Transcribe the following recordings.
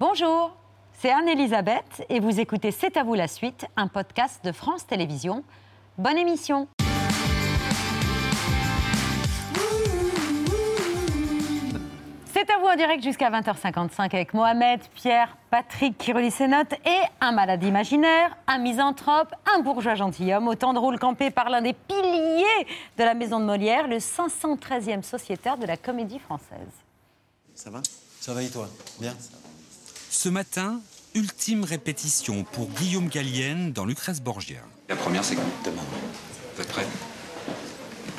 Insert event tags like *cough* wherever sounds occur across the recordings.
Bonjour, c'est Anne-Elisabeth et vous écoutez C'est à vous la suite, un podcast de France Télévisions. Bonne émission C'est à vous en direct jusqu'à 20h55 avec Mohamed, Pierre, Patrick qui relit ses notes et un malade imaginaire, un misanthrope, un bourgeois gentilhomme, autant de rôles campés par l'un des piliers de la maison de Molière, le 513e sociétaire de la comédie française. Ça va? Ça va et toi? Bien? Ce matin, ultime répétition pour Guillaume Gallienne dans Lucrèce Borgia. La première, c'est quand Demain? Vous êtes prêts?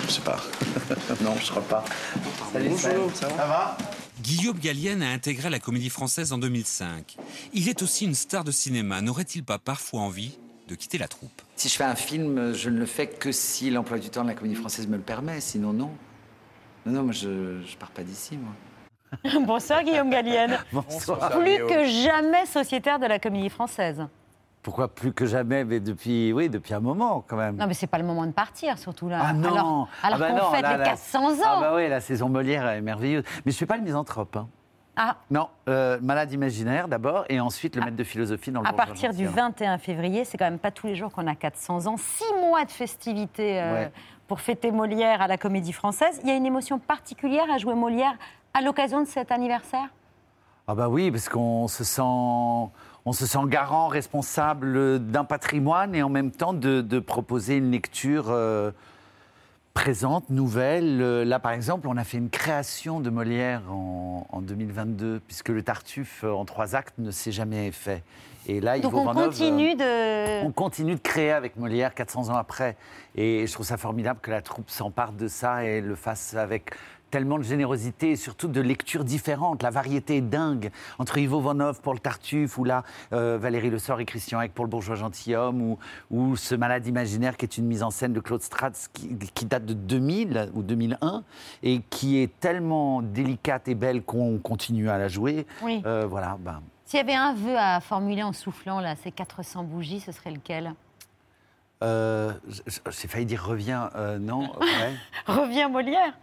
Je sais pas. *laughs* non, je crois pas. Salut, ça va? Guillaume Gallienne a intégré la comédie française en 2005. Il est aussi une star de cinéma. N'aurait-il pas parfois envie de quitter la troupe? Si je fais un film, je ne le fais que si l'emploi du temps de la comédie française me le permet, sinon non. Non, non, moi je, je pars pas d'ici, moi. *laughs* Bonsoir Guillaume Gallienne. Bonsoir. Plus que jamais sociétaire de la comédie française. Pourquoi plus que jamais Mais depuis, oui, depuis un moment quand même. Non, mais c'est pas le moment de partir, surtout là. Ah non Alors, alors Ah bah qu'on fête là, les là, 400 ans. Ah bah oui, la saison Molière est merveilleuse. Mais je suis pas le misanthrope. Hein. Ah, Non, euh, malade imaginaire d'abord, et ensuite le maître de philosophie dans le à partir du gentilhomme. 21 février, c'est quand même pas tous les jours qu'on a 400 ans. Six mois de festivités euh, Ouais. pour fêter Molière à la comédie française. Il y a une émotion particulière à jouer Molière à l'occasion de cet anniversaire? Ah bah oui, parce qu'on se sent, on se sent garant, responsable d'un patrimoine et en même temps de, de proposer une lecture euh, présente, nouvelle. Euh, Là, par exemple, on a fait une création de Molière en, en 2022, puisque le Tartuffe euh, en trois actes ne s'est jamais fait. Et là, Donc Ivo on Vanov, continue de... on continue de créer avec Molière 400 ans après. Et je trouve ça formidable que la troupe s'empare de ça et le fasse avec tellement de générosité et surtout de lectures différentes. La variété est dingue. Entre Ivo Vanov pour le Tartuffe, ou là, euh, Valérie Le Sort et Christian Eck pour le Bourgeois Gentilhomme, ou, ou Ce Malade Imaginaire qui est une mise en scène de Claude Stratz qui, qui date de 2000 ou 2001 et qui est tellement délicate et belle qu'on continue à la jouer. Oui. Euh, voilà, ben, S'il y avait un vœu à formuler en soufflant, là, ces 400 bougies, ce serait lequel? Euh, j'ai failli dire reviens, euh, non, *laughs* ouais. Reviens Molière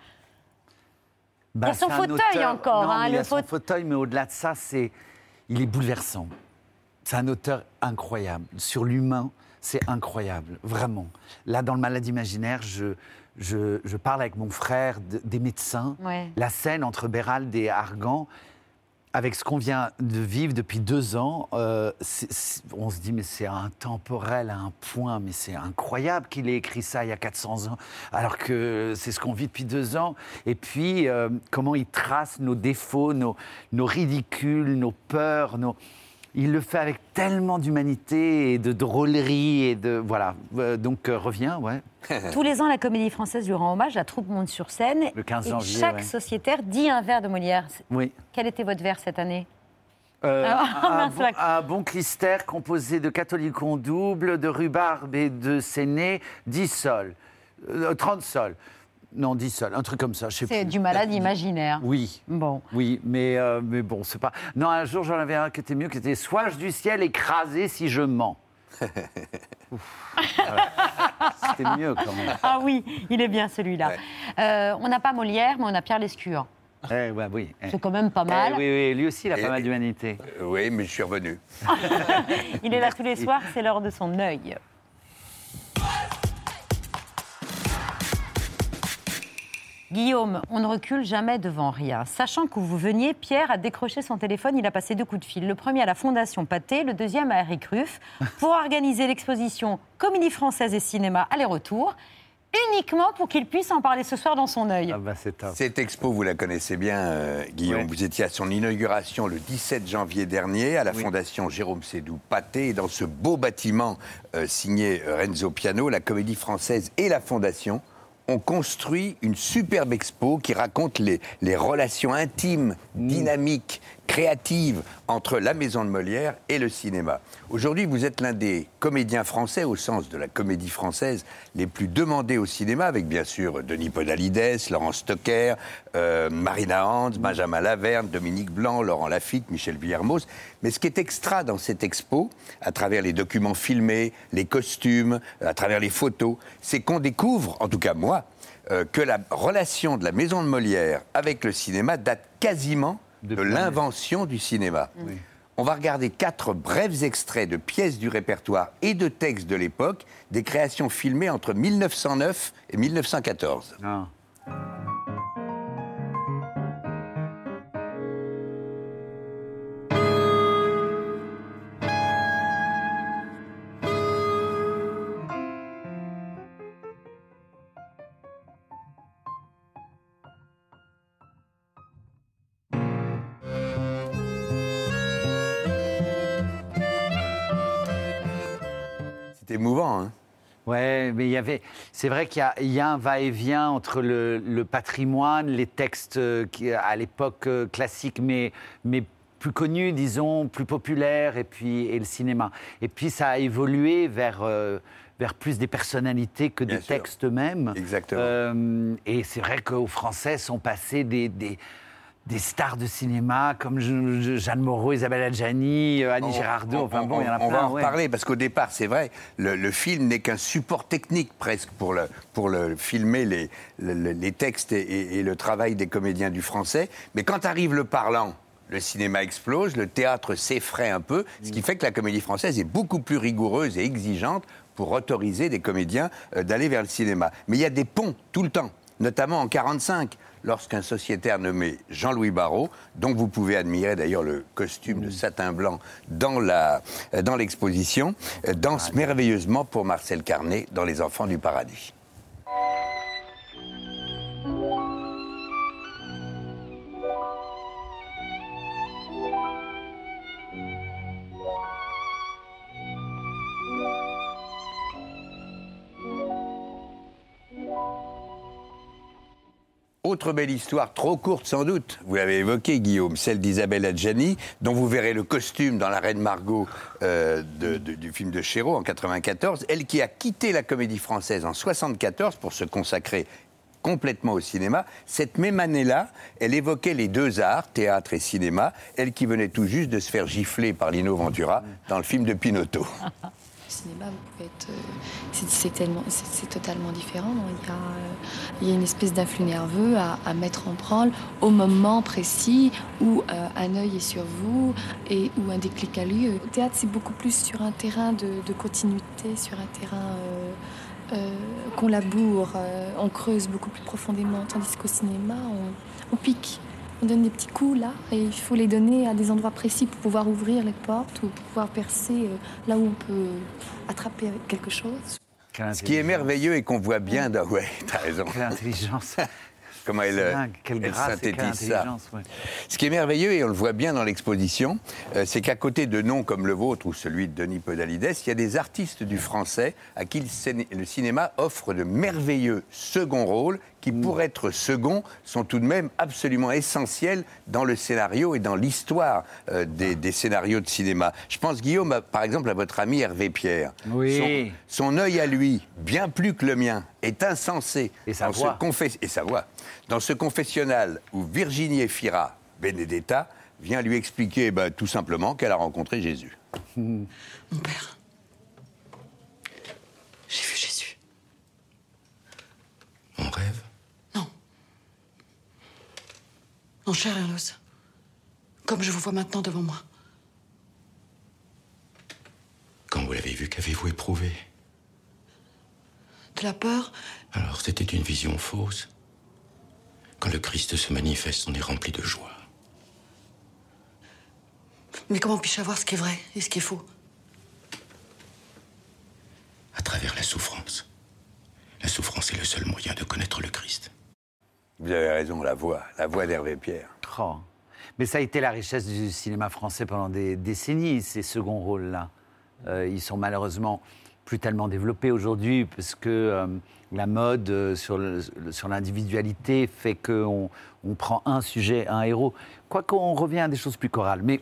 Bah, Il y a son fauteuil encore, Non, hein, mais il le y a son faute- fauteuil, mais au-delà de ça, c'est, il est bouleversant. C'est un auteur incroyable. Sur l'humain, c'est incroyable, vraiment. Là, dans le Malade imaginaire, je, je, je parle avec mon frère de- des médecins. Ouais. La scène entre Bérald et Argan, avec ce qu'on vient de vivre depuis deux ans, euh, on se dit, mais c'est intemporel à un point, mais c'est incroyable qu'il ait écrit ça il y a 400 ans, alors que c'est ce qu'on vit depuis deux ans. Et puis, euh, comment il trace nos défauts, nos, nos ridicules, nos peurs, nos... Il le fait avec tellement d'humanité et de drôlerie et de... Voilà. Euh, donc, euh, reviens, ouais. *laughs* Tous les ans, la comédie française lui rend hommage, la troupe monte sur scène. Le 15 et janvier, chaque ouais. sociétaire dit un vers de Molière. Oui. Quel était votre vers cette année Euh, Ah, un, *laughs* bon, un bon clistère composé de catholicon double, de rhubarbe et de séné, 10 sols. Euh, 30 sols. Non, 10 sols, un truc comme ça. je sais C'est plus. du malade imaginaire. Oui. Bon. Oui, mais, euh, mais bon, c'est pas. Non, un jour, j'en avais un qui était mieux, qui était Sois-je du ciel écrasé si je mens. *laughs* C'était mieux quand même. Ah oui, il est bien celui-là. Euh, on n'a pas Molière, mais on a Pierre Lescure. Eh, ouais, oui. eh. C'est quand même pas Eh, mal. oui, oui, lui aussi, il a pas mal d'humanité. Euh, Oui, mais je suis revenu. *laughs* Il est là tous les soirs, c'est l'heure de son œil. Guillaume, on ne recule jamais devant rien. Sachant que vous veniez, Pierre a décroché son téléphone, il a passé deux coups de fil. Le premier à la Fondation Pathé, le deuxième à Eric Ruff, *laughs* pour organiser l'exposition Comédie française et cinéma aller-retour, uniquement pour qu'il puisse en parler ce soir dans son œil. Ah bah. Cette expo, vous la connaissez bien, euh, Guillaume. Ouais. Vous étiez à son inauguration le 17 janvier dernier à la Oui. Fondation Jérôme Sédou Pathé. Et dans ce beau bâtiment euh, signé euh, Renzo Piano, la Comédie Française et la Fondation ont construit une superbe expo qui raconte les, les relations intimes, dynamiques, créatives entre la Maison de Molière et le cinéma. Aujourd'hui, vous êtes l'un des comédiens français, au sens de la comédie française, les plus demandés au cinéma, avec bien sûr Denis Podalides, Laurent Stocker, euh, Marina Hans, Benjamin Laverne, Dominique Blanc, Laurent Lafitte, Michel Villermoz. Mais ce qui est extra dans cette expo, à travers les documents filmés, les costumes, à travers les photos, c'est qu'on découvre, en tout cas moi, euh, que la relation de la maison de Molière avec le cinéma date quasiment de l'invention du cinéma. On va regarder quatre brefs extraits de pièces du répertoire et de textes de l'époque, des créations filmées entre 1909 et 1914. Ah. Émouvant, hein Ouais, mais il y avait. C'est vrai qu'il y a- il y, a un va-et-vient entre le, le patrimoine, les textes euh, à l'époque euh, classiques, mais, mais plus connus, disons, plus populaires, et puis et le cinéma. Et puis ça a évolué vers. euh, vers plus des personnalités que Bien des sûr. textes eux-mêmes. Exactement. Euh, et c'est vrai qu'aux Français sont passés des, des, des stars de cinéma comme Je- Je- Jeanne Moreau, Isabelle Adjani, euh, Annie On- Girardot, on- enfin on- bon, il y en a on plein. va en ouais. reparler parce qu'au départ, c'est vrai, le, le film n'est qu'un support technique presque pour, le, pour le, filmer les, le- le- les textes et, et- et le travail des comédiens du français. Mais quand arrive le parlant, le cinéma explose, le théâtre s'effraie un peu, ce qui fait que la comédie française est beaucoup plus rigoureuse et exigeante pour autoriser des comédiens euh, d'aller vers le cinéma. Mais il y a des ponts tout le temps, notamment en 45 lorsqu'un sociétaire nommé Jean-Louis Barrault, dont vous pouvez admirer d'ailleurs le costume de satin blanc dans la- euh, dans l'exposition, euh, danse merveilleusement pour Marcel Carnet dans Les Enfants du Paradis. Autre belle histoire, trop courte sans doute, vous l'avez évoqué Guillaume, celle d'Isabelle Adjani, dont vous verrez le costume dans La Reine Margot euh, de- de- du film de Chéreau en 94. Elle qui a quitté la comédie française en 74 pour se consacrer complètement au cinéma. Cette même année-là, elle évoquait les deux arts, théâtre et cinéma, elle qui venait tout juste de se faire gifler par Lino Ventura dans le film de Pinotto. *laughs* Le cinéma, vous pouvez être, euh, c'est- totalement différent. Il y a, euh, il y a une espèce d'influx nerveux à, mettre en branle au moment précis où euh, un œil est sur vous et où un déclic a lieu. Au théâtre, c'est beaucoup plus sur un terrain de, continuité, sur un terrain qu'on laboure, on creuse beaucoup plus profondément, tandis qu'au cinéma, on pique. On donne des petits coups là et il faut les donner à des endroits précis pour pouvoir ouvrir les portes ou pouvoir percer euh, là où on peut attraper avec quelque chose. Ce qui est merveilleux et qu'on voit bien dans... Ouais, t'as raison. Quelle intelligence. *laughs* Comment elle, euh, dingue, quelle elle grâce et quelle synthétise ça. ouais. Ce qui est merveilleux, et on le voit bien dans l'exposition, euh, c'est qu'à côté de noms comme le vôtre ou celui de Denis Podalides, il y a des artistes du français à qui le, ciné- le cinéma offre de merveilleux seconds rôles qui, pour être seconds, sont tout de même absolument essentiels dans le scénario et dans l'histoire euh, des, des scénarios de cinéma. Je pense, Guillaume, à- par exemple, à votre ami Hervé Pierre. Oui. Son, son œil à lui, bien plus que le mien, est insensé. Et sa voix. confess- et sa voix. Dans ce confessionnal où Virginie Efira, Benedetta, vient lui expliquer ben, tout simplement qu'elle a rencontré Jésus. *laughs* Mon père. J'ai vu Jésus. En rêve? Non. En chair et en os. Comme je vous vois maintenant devant moi. Quand vous l'avez vu, qu'avez-vous éprouvé? De la peur, Alors c'était une vision fausse. Quand le Christ se manifeste, on est rempli de joie. mais comment puis-je savoir ce qui est vrai et ce qui est faux? À travers la souffrance. La souffrance est le seul moyen de connaître le Christ. Vous avez raison, la voix, la voix d'Hervé Pierre. Oh. Mais ça a été la richesse du cinéma français pendant des décennies, ces seconds rôles-là. Euh, ils sont malheureusement plus tellement développés aujourd'hui parce que euh, la mode euh, sur le- sur l'individualité fait qu'on on prend un sujet, un héros. Quoique on revient à des choses plus chorales. Mais,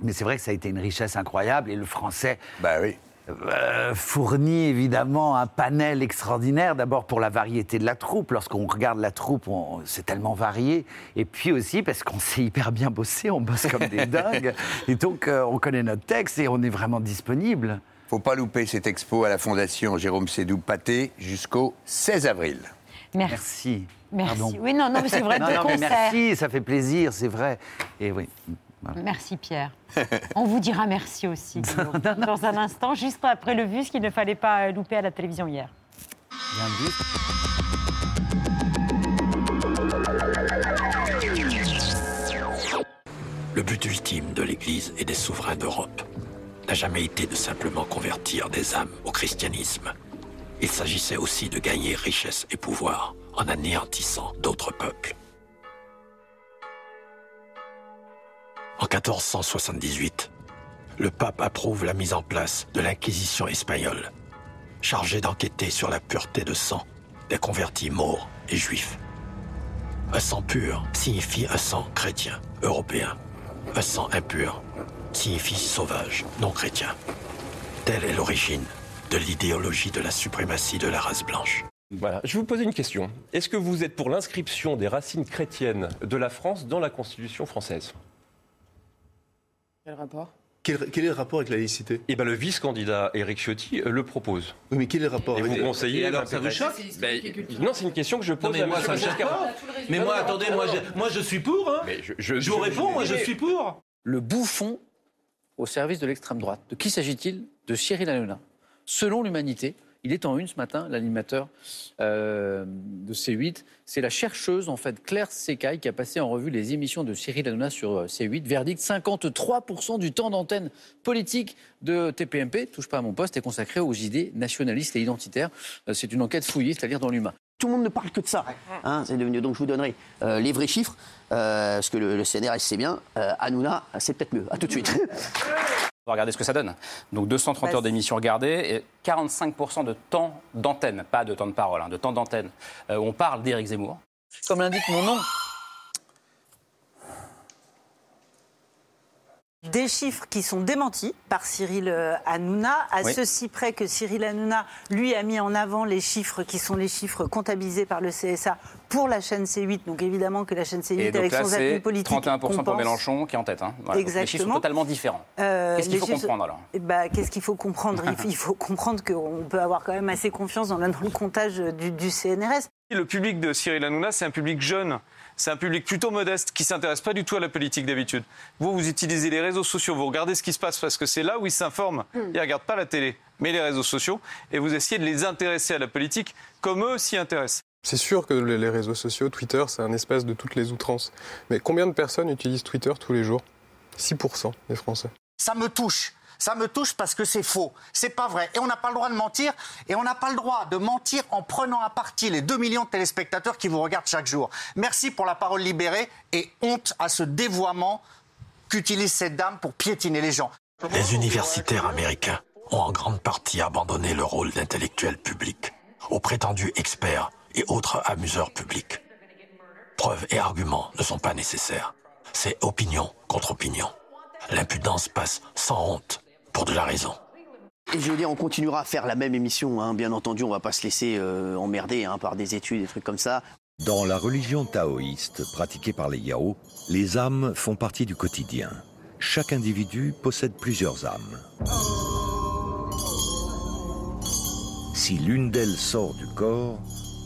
mais c'est vrai que ça a été une richesse incroyable et le français Bah oui. euh, fournit évidemment un panel extraordinaire, d'abord pour la variété de la troupe. Lorsqu'on regarde la troupe, on- c'est tellement varié. Et puis aussi parce qu'on sait hyper bien bosser, on bosse comme des *laughs* dingues. Et donc, euh, on connaît notre texte et on est vraiment disponible. Faut pas louper cette expo à la Fondation Jérôme Sédou Pathé jusqu'au 16 avril. Merci. Merci. Pardon. Oui, non, non, mais c'est vrai, *laughs* Non, non, mais merci, ça fait plaisir, c'est vrai. Et oui. Merci Pierre. *laughs* On vous dira merci aussi *laughs* dans un instant, juste après le vu, ce qu'il ne fallait pas louper à la télévision hier. Bien dit. Le but ultime de l'Église et des souverains d'Europe n'a jamais été de simplement convertir des âmes au christianisme. Il s'agissait aussi de gagner richesse et pouvoir en anéantissant d'autres peuples. En 1478, le pape approuve la mise en place de l'Inquisition espagnole, chargée d'enquêter sur la pureté de sang des convertis maures et juifs. Un sang pur signifie un sang chrétien, européen. Un sang impur signifie sauvage, non chrétien. Telle est l'origine de l'idéologie de la suprématie de la race blanche. Voilà, je vais vous poser une question. Est-ce que vous êtes pour l'inscription des racines chrétiennes de la France dans la Constitution française? Quel rapport? Quel, quel est le rapport avec la laïcité? Eh bien, le vice-candidat Éric Ciotti euh, le propose. Oui, mais quel est le rapport Et avec vous conseillez. Et alors, ça vous choque? Ben, Non, c'est une question que je pose Non, mais à moi, ça me choque Giscard. pas. Mais moi, attendez, moi, je, moi, je suis pour. Hein. Mais je, je- Je vous réponds, moi, je suis pour. le bouffon au service de l'extrême droite. De qui s'agit-il? De Cyril Hanouna. Selon l'Humanité, il est en une ce matin, l'animateur euh, de C8. C'est la chercheuse, en fait, Claire Secaille, qui a passé en revue les émissions de Cyril Hanouna sur euh, C8. Verdict 53% du temps d'antenne politique de TPMP, touche pas à mon poste, est consacré aux idées nationalistes et identitaires. Euh, C'est une enquête fouillée, c'est-à-dire dans l'humain. Tout le monde ne parle que de ça. Hein, c'est devenu. Donc je vous donnerai les vrais chiffres, euh, parce que le, le CNRS c'est bien. Euh, Hanouna, c'est peut-être mieux. À tout de suite. *laughs* On va regarder ce que ça donne. Donc 230 heures d'émission regardées et 45% de temps d'antenne, pas de temps de parole, hein, de temps d'antenne. Euh, on parle d'Éric Zemmour. Comme l'indique mon nom, Des chiffres qui sont démentis par Cyril euh, Hanouna, à Oui. ceci près que Cyril Hanouna, lui, a mis en avant les chiffres qui sont les chiffres comptabilisés par le CSA pour la chaîne C8. Donc évidemment que la chaîne C8, Et donc avec là, son appui politique, 31% pour compense. Mélenchon qui est en tête. hein. Voilà. Donc les chiffres sont Exactement. totalement différents. Euh, Qu'est-ce qu'il faut chiffres- comprendre alors? Eh ben, Qu'est-ce qu'il faut comprendre? *laughs* Il, faut- il faut comprendre qu'on peut avoir quand même assez confiance dans le, dans le comptage du, du CNRS. Le public de Cyril Hanouna, c'est un public jeune. C'est un public plutôt modeste qui s'intéresse pas du tout à la politique d'habitude. Vous, vous utilisez les réseaux sociaux, vous regardez ce qui se passe parce que c'est là où ils s'informent. Ils ne regardent pas la télé, mais les réseaux sociaux. Et vous essayez de les intéresser à la politique comme eux s'y intéressent. C'est sûr que les les réseaux sociaux, Twitter, c'est un espace de toutes les outrances. Mais combien de personnes utilisent Twitter tous les jours? 6% des Français. Ça me touche. Ça me touche parce que c'est faux. C'est pas vrai. Et on n'a pas le droit de mentir. Et on n'a pas le droit de mentir en prenant à partie les 2 millions de téléspectateurs qui vous regardent chaque jour. Merci pour la parole libérée et honte à ce dévoiement qu'utilise cette dame pour piétiner les gens. Les universitaires américains ont en grande partie abandonné le rôle d'intellectuel public aux prétendus experts et autres amuseurs publics. Preuves et arguments ne sont pas nécessaires. C'est opinion contre opinion. L'impudence passe sans honte pour de la raison. Et je veux dire, on continuera à faire la même émission. hein. Bien entendu, on va pas se laisser euh, emmerder hein, par des études, des trucs comme ça. Dans la religion taoïste pratiquée par les Yao, les âmes font partie du quotidien. Chaque individu possède plusieurs âmes. Si l'une d'elles sort du corps,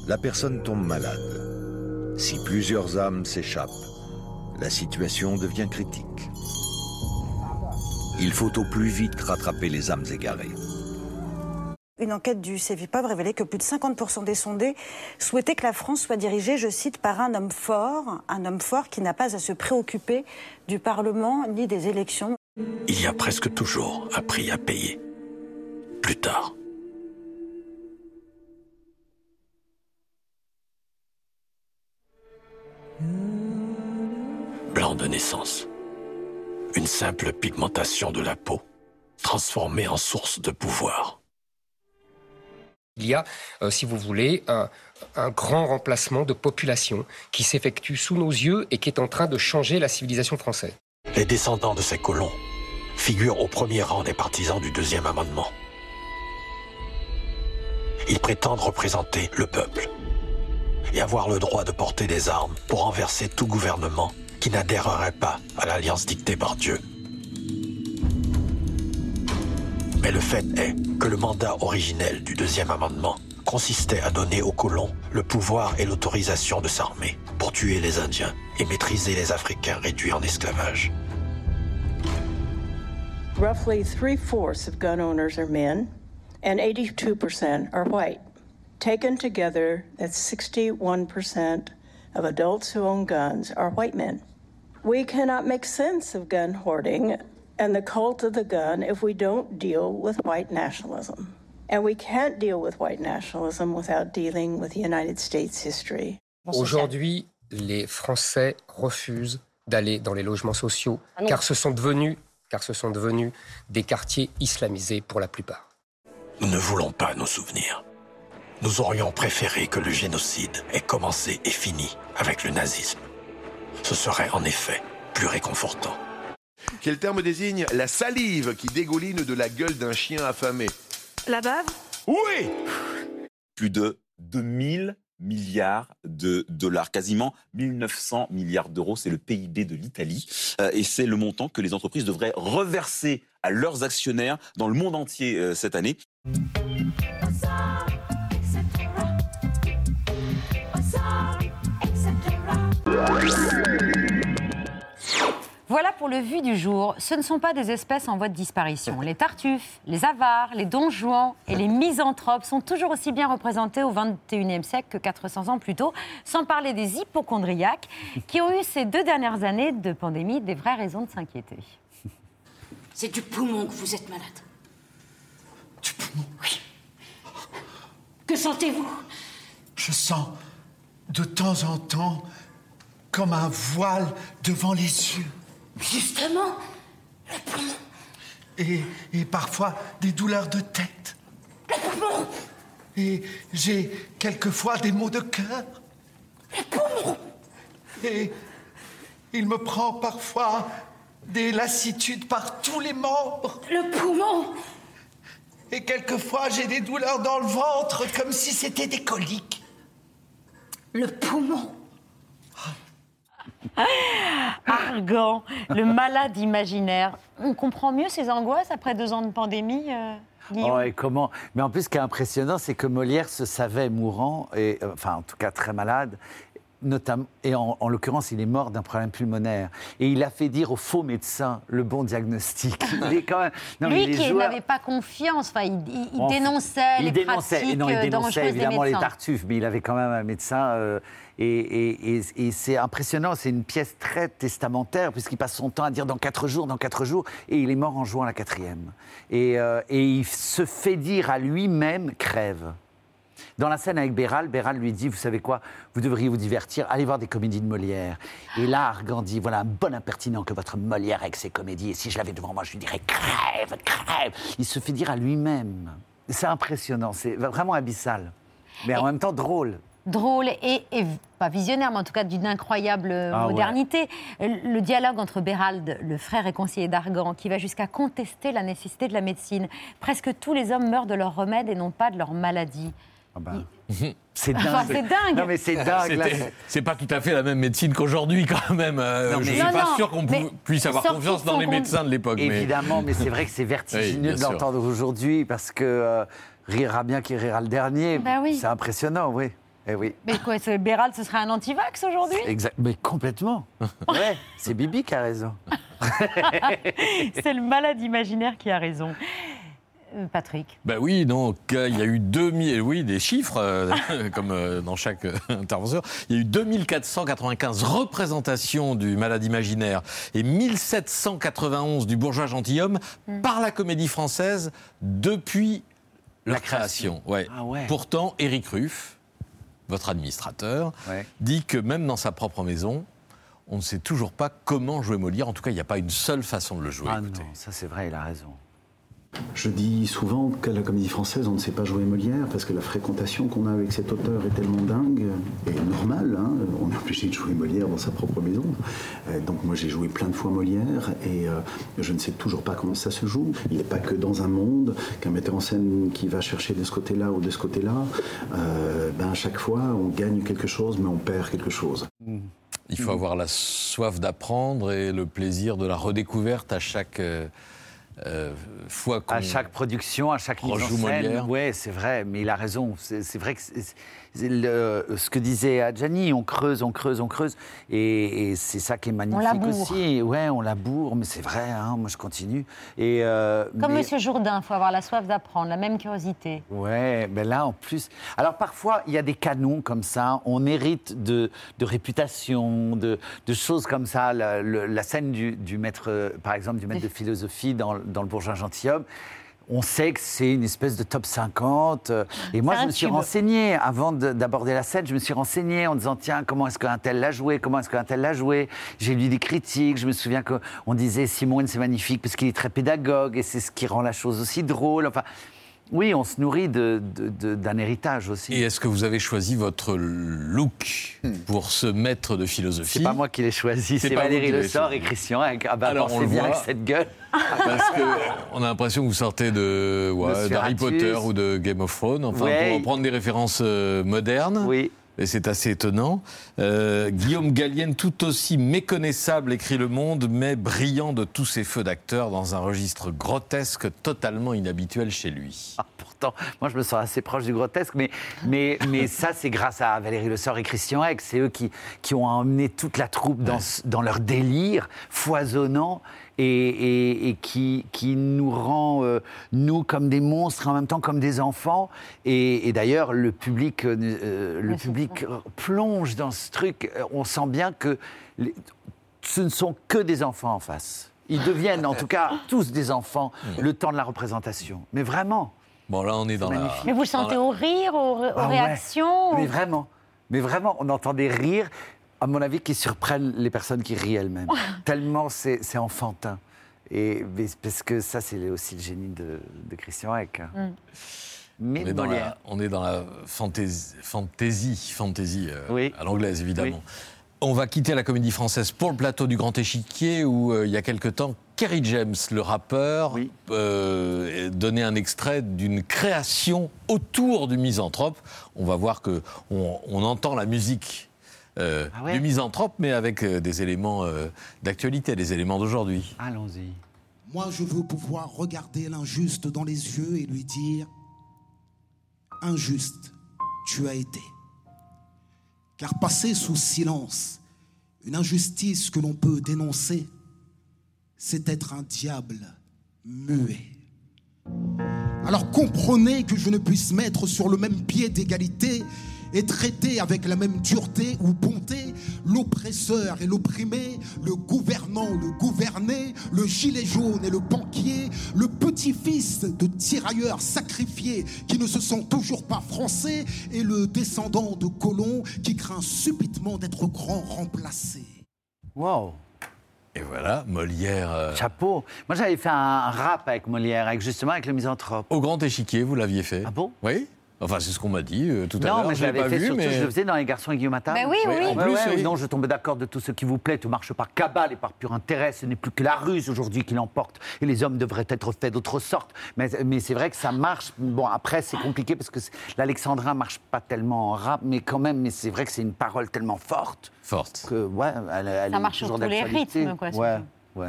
la personne tombe malade. Si plusieurs âmes s'échappent, la situation devient critique. Il faut au plus vite rattraper les âmes égarées. Une enquête du Cevipav révélait que plus de 50% des sondés souhaitaient que la France soit dirigée, je cite, par un homme fort, un homme fort qui n'a pas à se préoccuper du Parlement ni des élections. Il y a presque toujours un prix à payer. Plus tard. Blanc de naissance. Une simple pigmentation de la peau, transformée en source de pouvoir. Il y a, euh, si vous voulez, un, un grand remplacement de population qui s'effectue sous nos yeux et qui est en train de changer la civilisation française. Les descendants de ces colons figurent au premier rang des partisans du deuxième amendement. Ils prétendent représenter le peuple et avoir le droit de porter des armes pour renverser tout gouvernement qui n'adhérerait pas à l'alliance dictée par Dieu. Mais le fait est que le mandat originel du deuxième amendement consistait à donner aux colons le pouvoir et l'autorisation de s'armer pour tuer les Indiens et maîtriser les Africains réduits en esclavage. Roughly three fourths of gun owners are men, and 82% are white. Taken together, that's 61% of adults who own guns are white men. We cannot make sense of gun hoarding and the cult of the gun if we don't deal with white nationalism. And we can't deal with white nationalism without dealing with the United States history. Aujourd'hui, les Français refusent d'aller dans les logements sociaux Ah car ce sont devenus car ce sont devenus des quartiers islamisés pour la plupart. Nous ne voulons pas nos souvenirs. Nous aurions préféré que le génocide ait commencé et fini avec le nazisme. Ce serait en effet plus réconfortant. Quel terme désigne la salive qui dégouline de la gueule d'un chien affamé? La bave? Oui plus de 2000 milliards de dollars, quasiment 1900 milliards d'euros. C'est le PIB de l'Italie. Euh, et c'est le montant que les entreprises devraient reverser à leurs actionnaires dans le monde entier euh, cette année. Voilà pour le vu du jour. Ce ne sont pas des espèces en voie de disparition. Les tartuffes, les avares, les donjouans et les misanthropes sont toujours aussi bien représentés au XXIe siècle que 400 ans plus tôt, sans parler des hypochondriaques qui ont eu ces deux dernières années de pandémie des vraies raisons de s'inquiéter. C'est du poumon que vous êtes malade. Du poumon? Oui. Que sentez-vous? Je sens de temps en temps comme un voile devant les yeux. Justement, le poumon. Et, et parfois des douleurs de tête. Le poumon. Et j'ai quelquefois des maux de cœur. Le poumon. Et il me prend parfois des lassitudes par tous les membres. Le poumon. Et quelquefois j'ai des douleurs dans le ventre comme si c'était des coliques. Le poumon. *laughs* Argan, le malade imaginaire. On comprend mieux ses angoisses après deux ans de pandémie euh, Oh, et comment? Mais en plus, ce qui est impressionnant, c'est que Molière se savait mourant, et, euh, enfin, en tout cas très malade. Notamment, et en, en l'occurrence, il est mort d'un problème pulmonaire. Et il a fait dire au faux médecin le bon diagnostic. *laughs* Il est quand même. non, mais Lui qui joueurs- n'avait pas confiance, enfin, il, il- il Enfin, dénonçait il les dénonçait, pratiques non, il euh, dénonçait évidemment les tartuffes, mais il avait quand même un médecin. euh, et et- et- et c'est impressionnant, c'est une pièce très testamentaire, puisqu'il passe son temps à dire dans quatre jours, dans quatre jours, et il est mort en jouant la quatrième. Et, euh, et il se fait dire à lui-même crève. Dans la scène avec Béral, Béral lui dit, vous savez quoi, vous devriez vous divertir, allez voir des comédies de Molière. Et là, Argan dit, voilà un bon impertinent que votre Molière avec ses comédies, et si je l'avais devant moi, je lui dirais, crève, crève. Il se fait dire à lui-même. C'est impressionnant, c'est vraiment abyssal. Mais en même temps drôle. drôle et, et pas visionnaire, mais en tout cas d'une incroyable Ah ouais. modernité. Le dialogue entre Bérald, le frère et conseiller d'Argan, qui va jusqu'à contester la nécessité de la médecine. Presque tous les hommes meurent de leur remède et non pas de leur maladie. *laughs* C'est dingue. Enfin, c'est dingue. Non, mais c'est dingue. C'est pas tout à fait la même médecine qu'aujourd'hui, quand même. Euh, Non, mais- je suis Non, pas non, sûr qu'on puisse avoir confiance dans les compte- médecins de l'époque. Évidemment, mais, c'est vrai que c'est *laughs* Oui, vertigineux bien de l'entendre aujourd'hui parce que euh, rira bien qui rira le dernier. Bah oui. C'est impressionnant, oui. Eh oui. Mais quoi, ce Bérald, ce serait un antivax aujourd'hui? Exact. Mais complètement. *laughs* Ouais, c'est Bibi qui a raison. C'est le malade imaginaire qui a raison. Euh, Patrick. Ben oui, donc euh, il y a eu 2000, oui, des chiffres, euh, *laughs* comme euh, dans chaque euh, intervention. Il y a eu 2495 représentations du malade imaginaire et 1791 du bourgeois gentilhomme Hmm. par la comédie française depuis leur création. Ouais. Ah ouais. Pourtant, Éric Ruff, votre administrateur, dit que même dans sa propre maison, on ne sait toujours pas comment jouer Molière. En tout cas, il n'y a pas une seule façon de le jouer. Ah non, écoutez. ça c'est vrai, il a raison. Je dis souvent qu'à la comédie française, on ne sait pas jouer Molière parce que la fréquentation qu'on a avec cet auteur est tellement dingue et normale. hein. On est obligé de jouer Molière dans sa propre maison. Euh, donc moi j'ai joué plein de fois Molière et euh, je ne sais toujours pas comment ça se joue. Il n'est pas que dans un monde qu'un metteur en scène qui va chercher de ce côté-là ou de ce côté-là. Euh, ben à chaque fois on gagne quelque chose mais on perd quelque chose. Il faut avoir la soif d'apprendre et le plaisir de la redécouverte à chaque, euh, fois À chaque production, à chaque mise en scène. Ouais, c'est vrai, mais il a raison. C'est vrai que le- ce que disait Adjani, on creuse, on creuse, on creuse, et, et c'est ça qui est magnifique laboure. aussi. Ouais, on laboure, mais c'est vrai. hein, moi, je continue. Et euh, Comme mais- Monsieur Jourdain, il faut avoir la soif d'apprendre, la même curiosité. Ouais, mais là en plus. Alors parfois, il y a des canons comme ça. On hérite de, de réputation, de, de choses comme ça. La, scène du, du maître, euh, par exemple, du maître de philosophie dans, dans Le Bourgeois Gentilhomme. On sait que c'est une espèce de top 50. euh, Et moi, je me suis tube. renseigné avant de- d'aborder la scène. Je me suis renseigné en disant tiens, comment est-ce qu'un tel l'a joué Comment est-ce qu'un tel l'a joué? J'ai lu des critiques. Je me souviens qu'on disait Simone, c'est magnifique parce qu'il est très pédagogue et c'est ce qui rend la chose aussi drôle. Enfin, oui, on se nourrit d'un héritage aussi. Et est-ce que vous avez choisi votre look pour ce maître de philosophie Hmm. C'est pas moi qui l'ai choisi, c'est Valérie Le Sort et Christian. Ah bah, Alors, on bien voit. avec cette gueule. Parce qu'on a l'impression que vous sortez de ouais, d'Harry Potter ou de Game of Thrones, enfin Ouais. pour reprendre des références euh, modernes. Oui. Et c'est assez étonnant. Euh, Guillaume Gallienne, tout aussi méconnaissable, écrit Le Monde, mais brillant de tous ses feux d'acteur dans un registre grotesque totalement inhabituel chez lui. Ah, pourtant, moi je me sens assez proche du grotesque, mais, mais, mais ça c'est grâce à Valérie Le Sort et Christian Hack. C'est eux qui, qui ont emmené toute la troupe dans, dans leur délire foisonnant et, et- et qui, qui nous rend, euh, nous, comme des monstres, en même temps comme des enfants. Et, et d'ailleurs, le public, euh, euh, le public plonge dans ce truc. On sent bien que les- ce ne sont que des enfants en face. Ils deviennent en tout cas *laughs* tous des enfants le temps de la représentation. Mais vraiment. Bon, là, on est dans la. Mais vous le sentez au rire, aux, aux Ah ouais. réactions Mais vraiment. Mais vraiment, on entend des rires, à mon avis, qui surprennent les personnes qui rient elles-mêmes. *laughs* Tellement c'est enfantin. Et mais- parce que ça, c'est aussi le génie de, de Christian Hack. Mm. Mais On est, dans la, on est dans la fantaisie, fantaisie, fantaisie euh, Oui. à l'anglaise évidemment. Oui. On va quitter la comédie française pour le plateau du Grand Échiquier où euh, il y a quelque temps, Kerry James, le rappeur, euh, donnait un extrait d'une création autour du misanthrope. On va voir que on, on entend la musique. Euh, Ah ouais du misanthrope, mais avec euh, des éléments euh, d'actualité, des éléments d'aujourd'hui. Allons-y. Moi, je veux pouvoir regarder l'injuste dans les yeux et lui dire Injuste, tu as été. Car passer sous silence une injustice que l'on peut dénoncer, c'est être un diable muet. Alors comprenez que je ne puisse mettre sur le même pied d'égalité et traiter avec la même dureté ou bonté l'oppresseur et l'opprimé, le gouvernant, le gouverné, le gilet jaune et le banquier, le petit-fils de tirailleurs sacrifiés qui ne se sent toujours pas français et le descendant de colons qui craint subitement d'être grand remplacé. Wow. Et voilà, Molière. euh, Chapeau. Moi, j'avais fait un rap avec Molière, avec, justement avec le misanthrope. Au Grand Échiquier, vous l'aviez fait. Ah bon? Oui. Enfin, c'est ce qu'on m'a dit euh, tout à l'heure. Non, mais je l'avais pas fait vu, surtout, mais... je le faisais dans Les Garçons et Guillaume Attard. Ben oui, oui. En Ouais, plus, ouais, oui. Non, je tombe d'accord de tout ce qui vous plaît. Tout marche par cabale et par pur intérêt. Ce n'est plus que la ruse aujourd'hui qui l'emporte. Et les hommes devraient être faits d'autre sorte. Mais, mais c'est vrai que ça marche. Bon, après, c'est compliqué parce que l'alexandrin marche pas tellement en rap, mais quand même, mais c'est vrai que c'est une parole tellement forte. Forte. Que, ouais, elle, elle Ça est marche sur tous les rythmes, quoi, Ouais, ouais.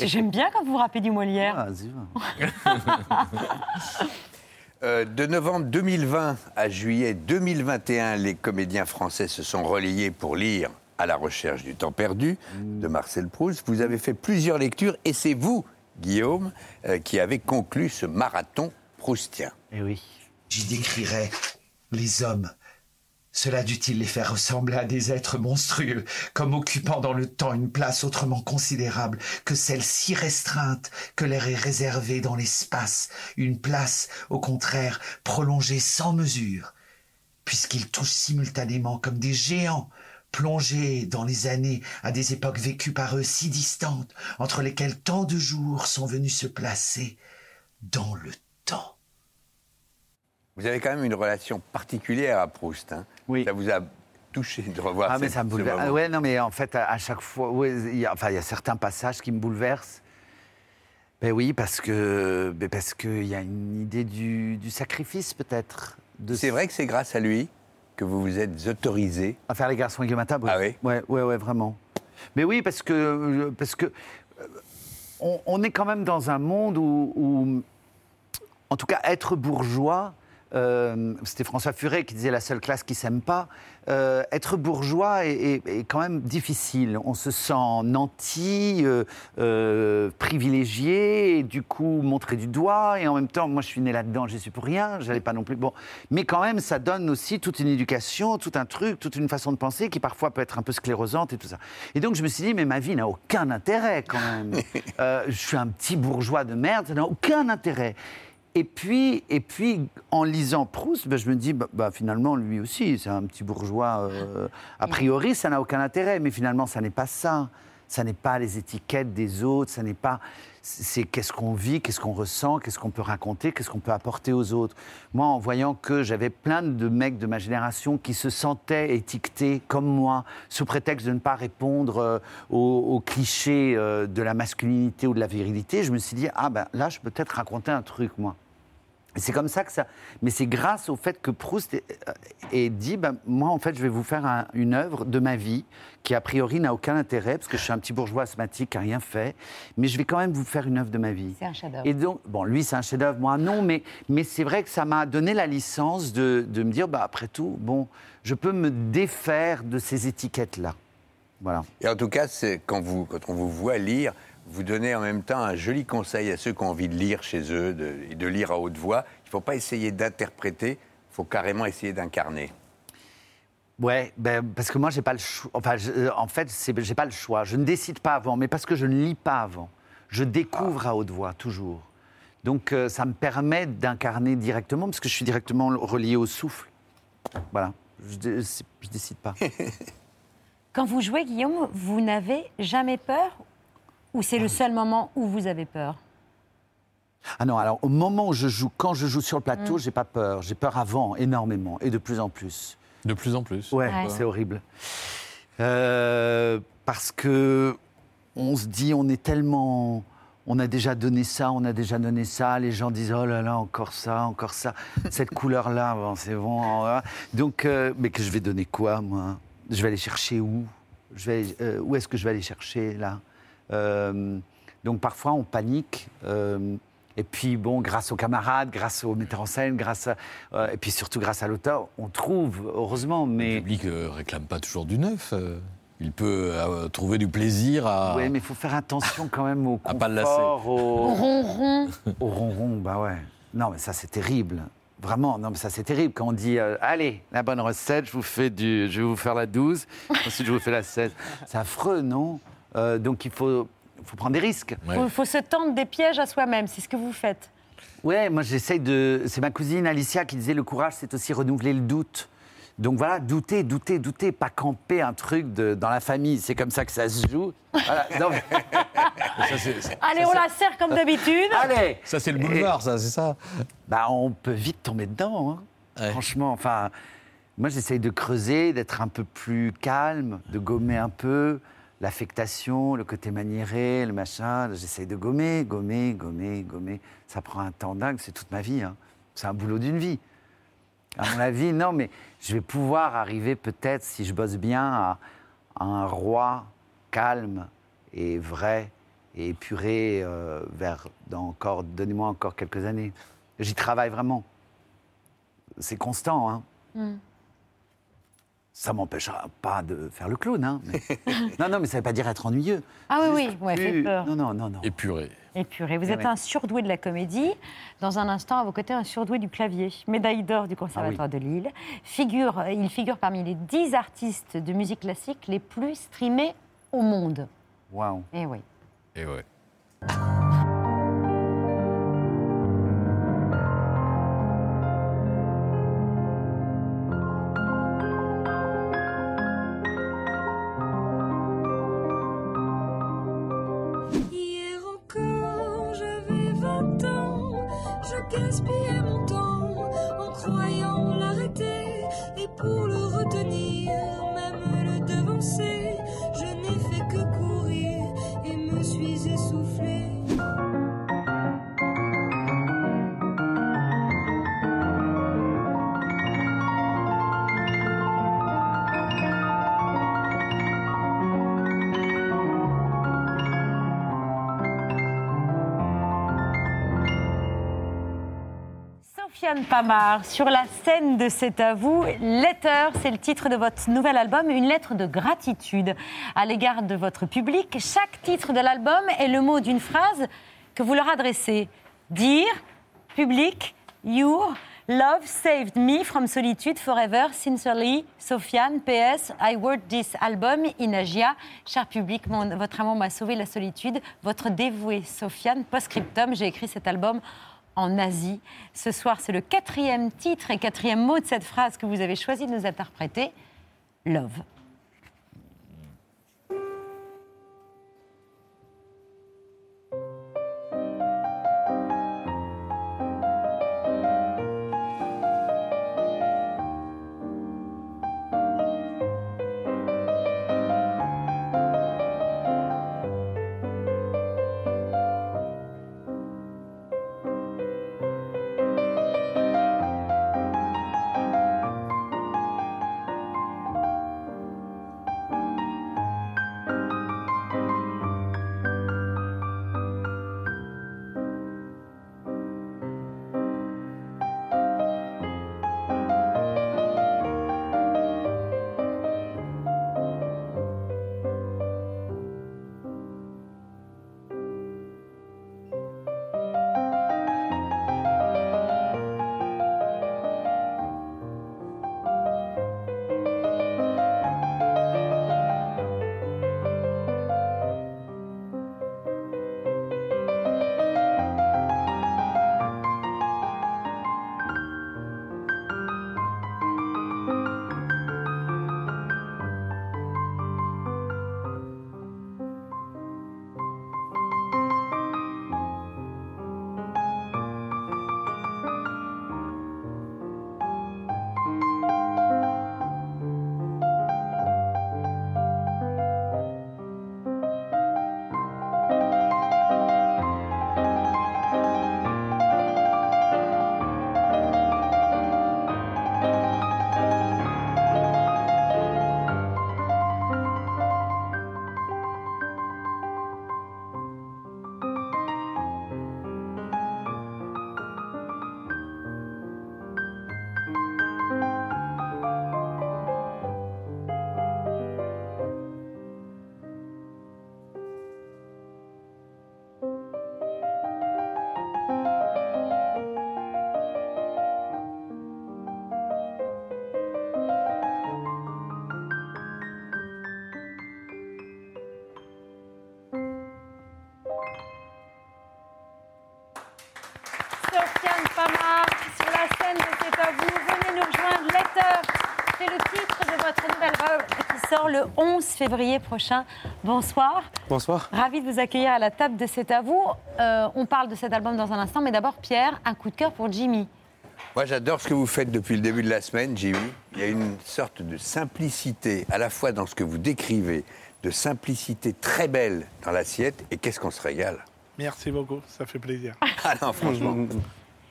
J'aime bien quand vous rappelez du Molière. Ah, vas-y, va. *laughs* Euh, de novembre 2020 à juillet 2021, les comédiens français se sont relayés pour lire À la recherche du temps perdu de Marcel Proust. Vous avez fait plusieurs lectures et c'est vous, Guillaume, euh, qui avez conclu ce marathon proustien. Eh oui. J'y décrirais les hommes. Cela dut-il les faire ressembler à des êtres monstrueux, comme occupant dans le temps une place autrement considérable que celle si restreinte que leur est réservée dans l'espace, une place, au contraire, prolongée sans mesure, puisqu'ils touchent simultanément comme des géants, plongés dans les années à des époques vécues par eux si distantes, entre lesquelles tant de jours sont venus se placer dans le temps. Vous avez quand même une relation particulière à Proust. hein. Ça vous a touché de revoir Ah, mais ça me bouleverse. Ah ouais, non, mais en fait, à, à chaque fois, ouais, il y a, enfin, il y a certains passages qui me bouleversent. Ben oui, parce que, ben parce qu'il y a une idée du, du sacrifice, peut-être. C'est vrai que c'est grâce à lui que vous vous êtes autorisé À faire les garçons oui. Ah oui Ouais, ouais, ouais, vraiment. Mais oui, parce que, parce que euh, on, on est quand même dans un monde où, où, en tout cas, être bourgeois, euh, c'était François Furet qui disait la seule classe qui s'aime pas. Euh, être bourgeois est, est- est quand même difficile. On se sent nanti, euh, privilégié, et du coup montré du doigt. Et en même temps, moi je suis né là-dedans, j'y suis pour rien, j'allais pas non plus. Bon, mais quand même, ça donne aussi toute une éducation, tout un truc, toute une façon de penser qui parfois peut être un peu sclérosante et tout ça. Et donc je me suis dit, mais ma vie n'a aucun intérêt quand même. *laughs* Je suis un petit bourgeois de merde, ça n'a aucun intérêt. Et puis, et puis, en lisant Proust, ben, je me dis, bah, bah, finalement, lui aussi, c'est un petit bourgeois. euh, a priori, ça n'a aucun intérêt, mais finalement, ça n'est pas ça. Ça n'est pas les étiquettes des autres, ça n'est pas. C'est qu'est-ce qu'on vit, qu'est-ce qu'on ressent, qu'est-ce qu'on peut raconter, qu'est-ce qu'on peut apporter aux autres. Moi, en voyant que j'avais plein de mecs de ma génération qui se sentaient étiquetés comme moi, sous prétexte de ne pas répondre euh, aux, clichés euh, de la masculinité ou de la virilité, je me suis dit, ah ben là, je peux peut-être raconter un truc, moi. C'est comme ça que ça. Mais c'est grâce au fait que Proust ait, euh, ait dit ben, moi, en fait, je vais vous faire un- une œuvre de ma vie qui, a priori, n'a aucun intérêt, parce que je suis un petit bourgeois asthmatique qui n'a rien fait. Mais je vais quand même vous faire une œuvre de ma vie. C'est un chef-d'œuvre. Et donc, bon, lui, c'est un chef-d'œuvre, moi, non, mais, mais c'est vrai que ça m'a donné la licence de, de me dire bah, après tout, bon, je peux me défaire de ces étiquettes-là. Voilà. Et en tout cas, c'est quand, vous, quand on vous voit lire, vous donnez en même temps un joli conseil à ceux qui ont envie de lire chez eux de- et de lire à haute voix. Il ne faut pas essayer d'interpréter, il faut carrément essayer d'incarner. Ouais, ben, parce que moi, j'ai pas le choix. Enfin, je- euh, en fait, j'ai pas le choix. Je ne décide pas avant, mais parce que je ne lis pas avant. Je découvre à haute voix, toujours. Donc, euh, ça me permet d'incarner directement, parce que je suis directement relié au souffle. Voilà. Je, dé- je décide pas. *laughs* Quand vous jouez, Guillaume, vous n'avez jamais peur Ou c'est le seul moment où vous avez peur Ah non, alors au moment où je joue, quand je joue sur le plateau, Mm. j'ai pas peur. J'ai peur avant, énormément, et de plus en plus. De plus en plus. Ouais, Ouais. c'est horrible. Euh, parce que on se dit, on est tellement. On a déjà donné ça, on a déjà donné ça. Les gens disent, oh là là, encore ça, encore ça. Cette couleur-là, *laughs* bon, c'est bon. voilà. Donc, euh, mais que je vais donner quoi, moi? Je vais aller chercher où? Je vais, euh, Où est-ce que je vais aller chercher, là? Donc, parfois, on panique. euh, et puis, bon, grâce aux camarades, grâce aux metteurs en scène, grâce à, euh, et puis surtout grâce à l'auteur, on trouve, heureusement, mais... Le public ne réclame pas toujours du neuf. euh. Il peut euh, trouver du plaisir à. Oui, mais il faut faire attention quand même au *laughs* À pas le confort, au... Au ronron. *laughs* au ronron, bah ouais. Non, mais ça, c'est terrible. Vraiment, non, mais ça, c'est terrible quand on dit euh, Allez, la bonne recette, je, vous fais du... je vais vous faire la 12, ensuite je vous fais la 16. C'est affreux, non? Euh, Donc il faut, faut prendre des risques. Il faut, faut se tendre des pièges à soi-même, c'est ce que vous faites. Ouais, moi j'essaye de. C'est ma cousine Alicia qui disait le courage, c'est aussi renouveler le doute. Donc voilà, douter, douter, douter, pas camper un truc de- dans la famille. C'est comme ça que ça se joue. Voilà, *laughs* non, mais- Ça, c'est- c'est- Allez, on la serre comme d'habitude. *laughs* Allez ça, c'est le boulevard, ça, c'est ça. Bah, on peut vite tomber dedans, hein. franchement. Enfin, moi, j'essaye de creuser, d'être un peu plus calme, de gommer un peu l'affectation, le côté maniéré, le machin. J'essaye de gommer, gommer, gommer, gommer. Ça prend un temps dingue, c'est toute ma vie. hein. C'est un boulot d'une vie. À mon avis, *laughs* non, mais je vais pouvoir arriver peut-être, si je bosse bien, à, un roi calme et vrai et épuré euh, vers encore, donnez-moi encore quelques années. J'y travaille vraiment. C'est constant, hein. Mm. Ça m'empêchera pas de faire le clown, hein. mais- *laughs* non, non, mais ça veut pas dire être ennuyeux. Ah oui, oui, ouais, fait Plus- peur. Non, non, non, non. Épuré. Épuré. Vous Eh êtes ouais. un surdoué de la comédie. Dans un instant, à vos côtés, un surdoué du clavier. Médaille d'or du Ah Conservatoire de Lille. Figure, il figure parmi les 10 artistes de musique classique les plus streamés au monde. Waouh. Eh oui. Et ouais. Sofiane Pamar, sur la scène de C'est à vous, Letter, c'est le titre de votre nouvel album, une lettre de gratitude à l'égard de votre public. Chaque titre de l'album est le mot d'une phrase que vous leur adressez. Dire, public, your, love saved me from solitude forever, sincerely, Sofiane, PS, I wrote this album in Asia. Cher public, mon- votre amour m'a sauvé la solitude. Votre dévoué Sofiane, post-scriptum, j'ai écrit cet album en Asie. Ce soir, c'est le quatrième titre et quatrième mot de cette phrase que vous avez choisi de nous interpréter. Love. Février prochain. Bonsoir. Bonsoir. Ravi de vous accueillir à la table de C'est à vous. Euh, on parle de cet album dans un instant, mais d'abord, Pierre, un coup de cœur pour Jimmy. Moi, j'adore ce que vous faites depuis le début de la semaine, Jimmy. Il y a une sorte de simplicité, à la fois dans ce que vous décrivez, de simplicité très belle dans l'assiette, et qu'est-ce qu'on se régale? Merci beaucoup, ça fait plaisir. Ah non, franchement.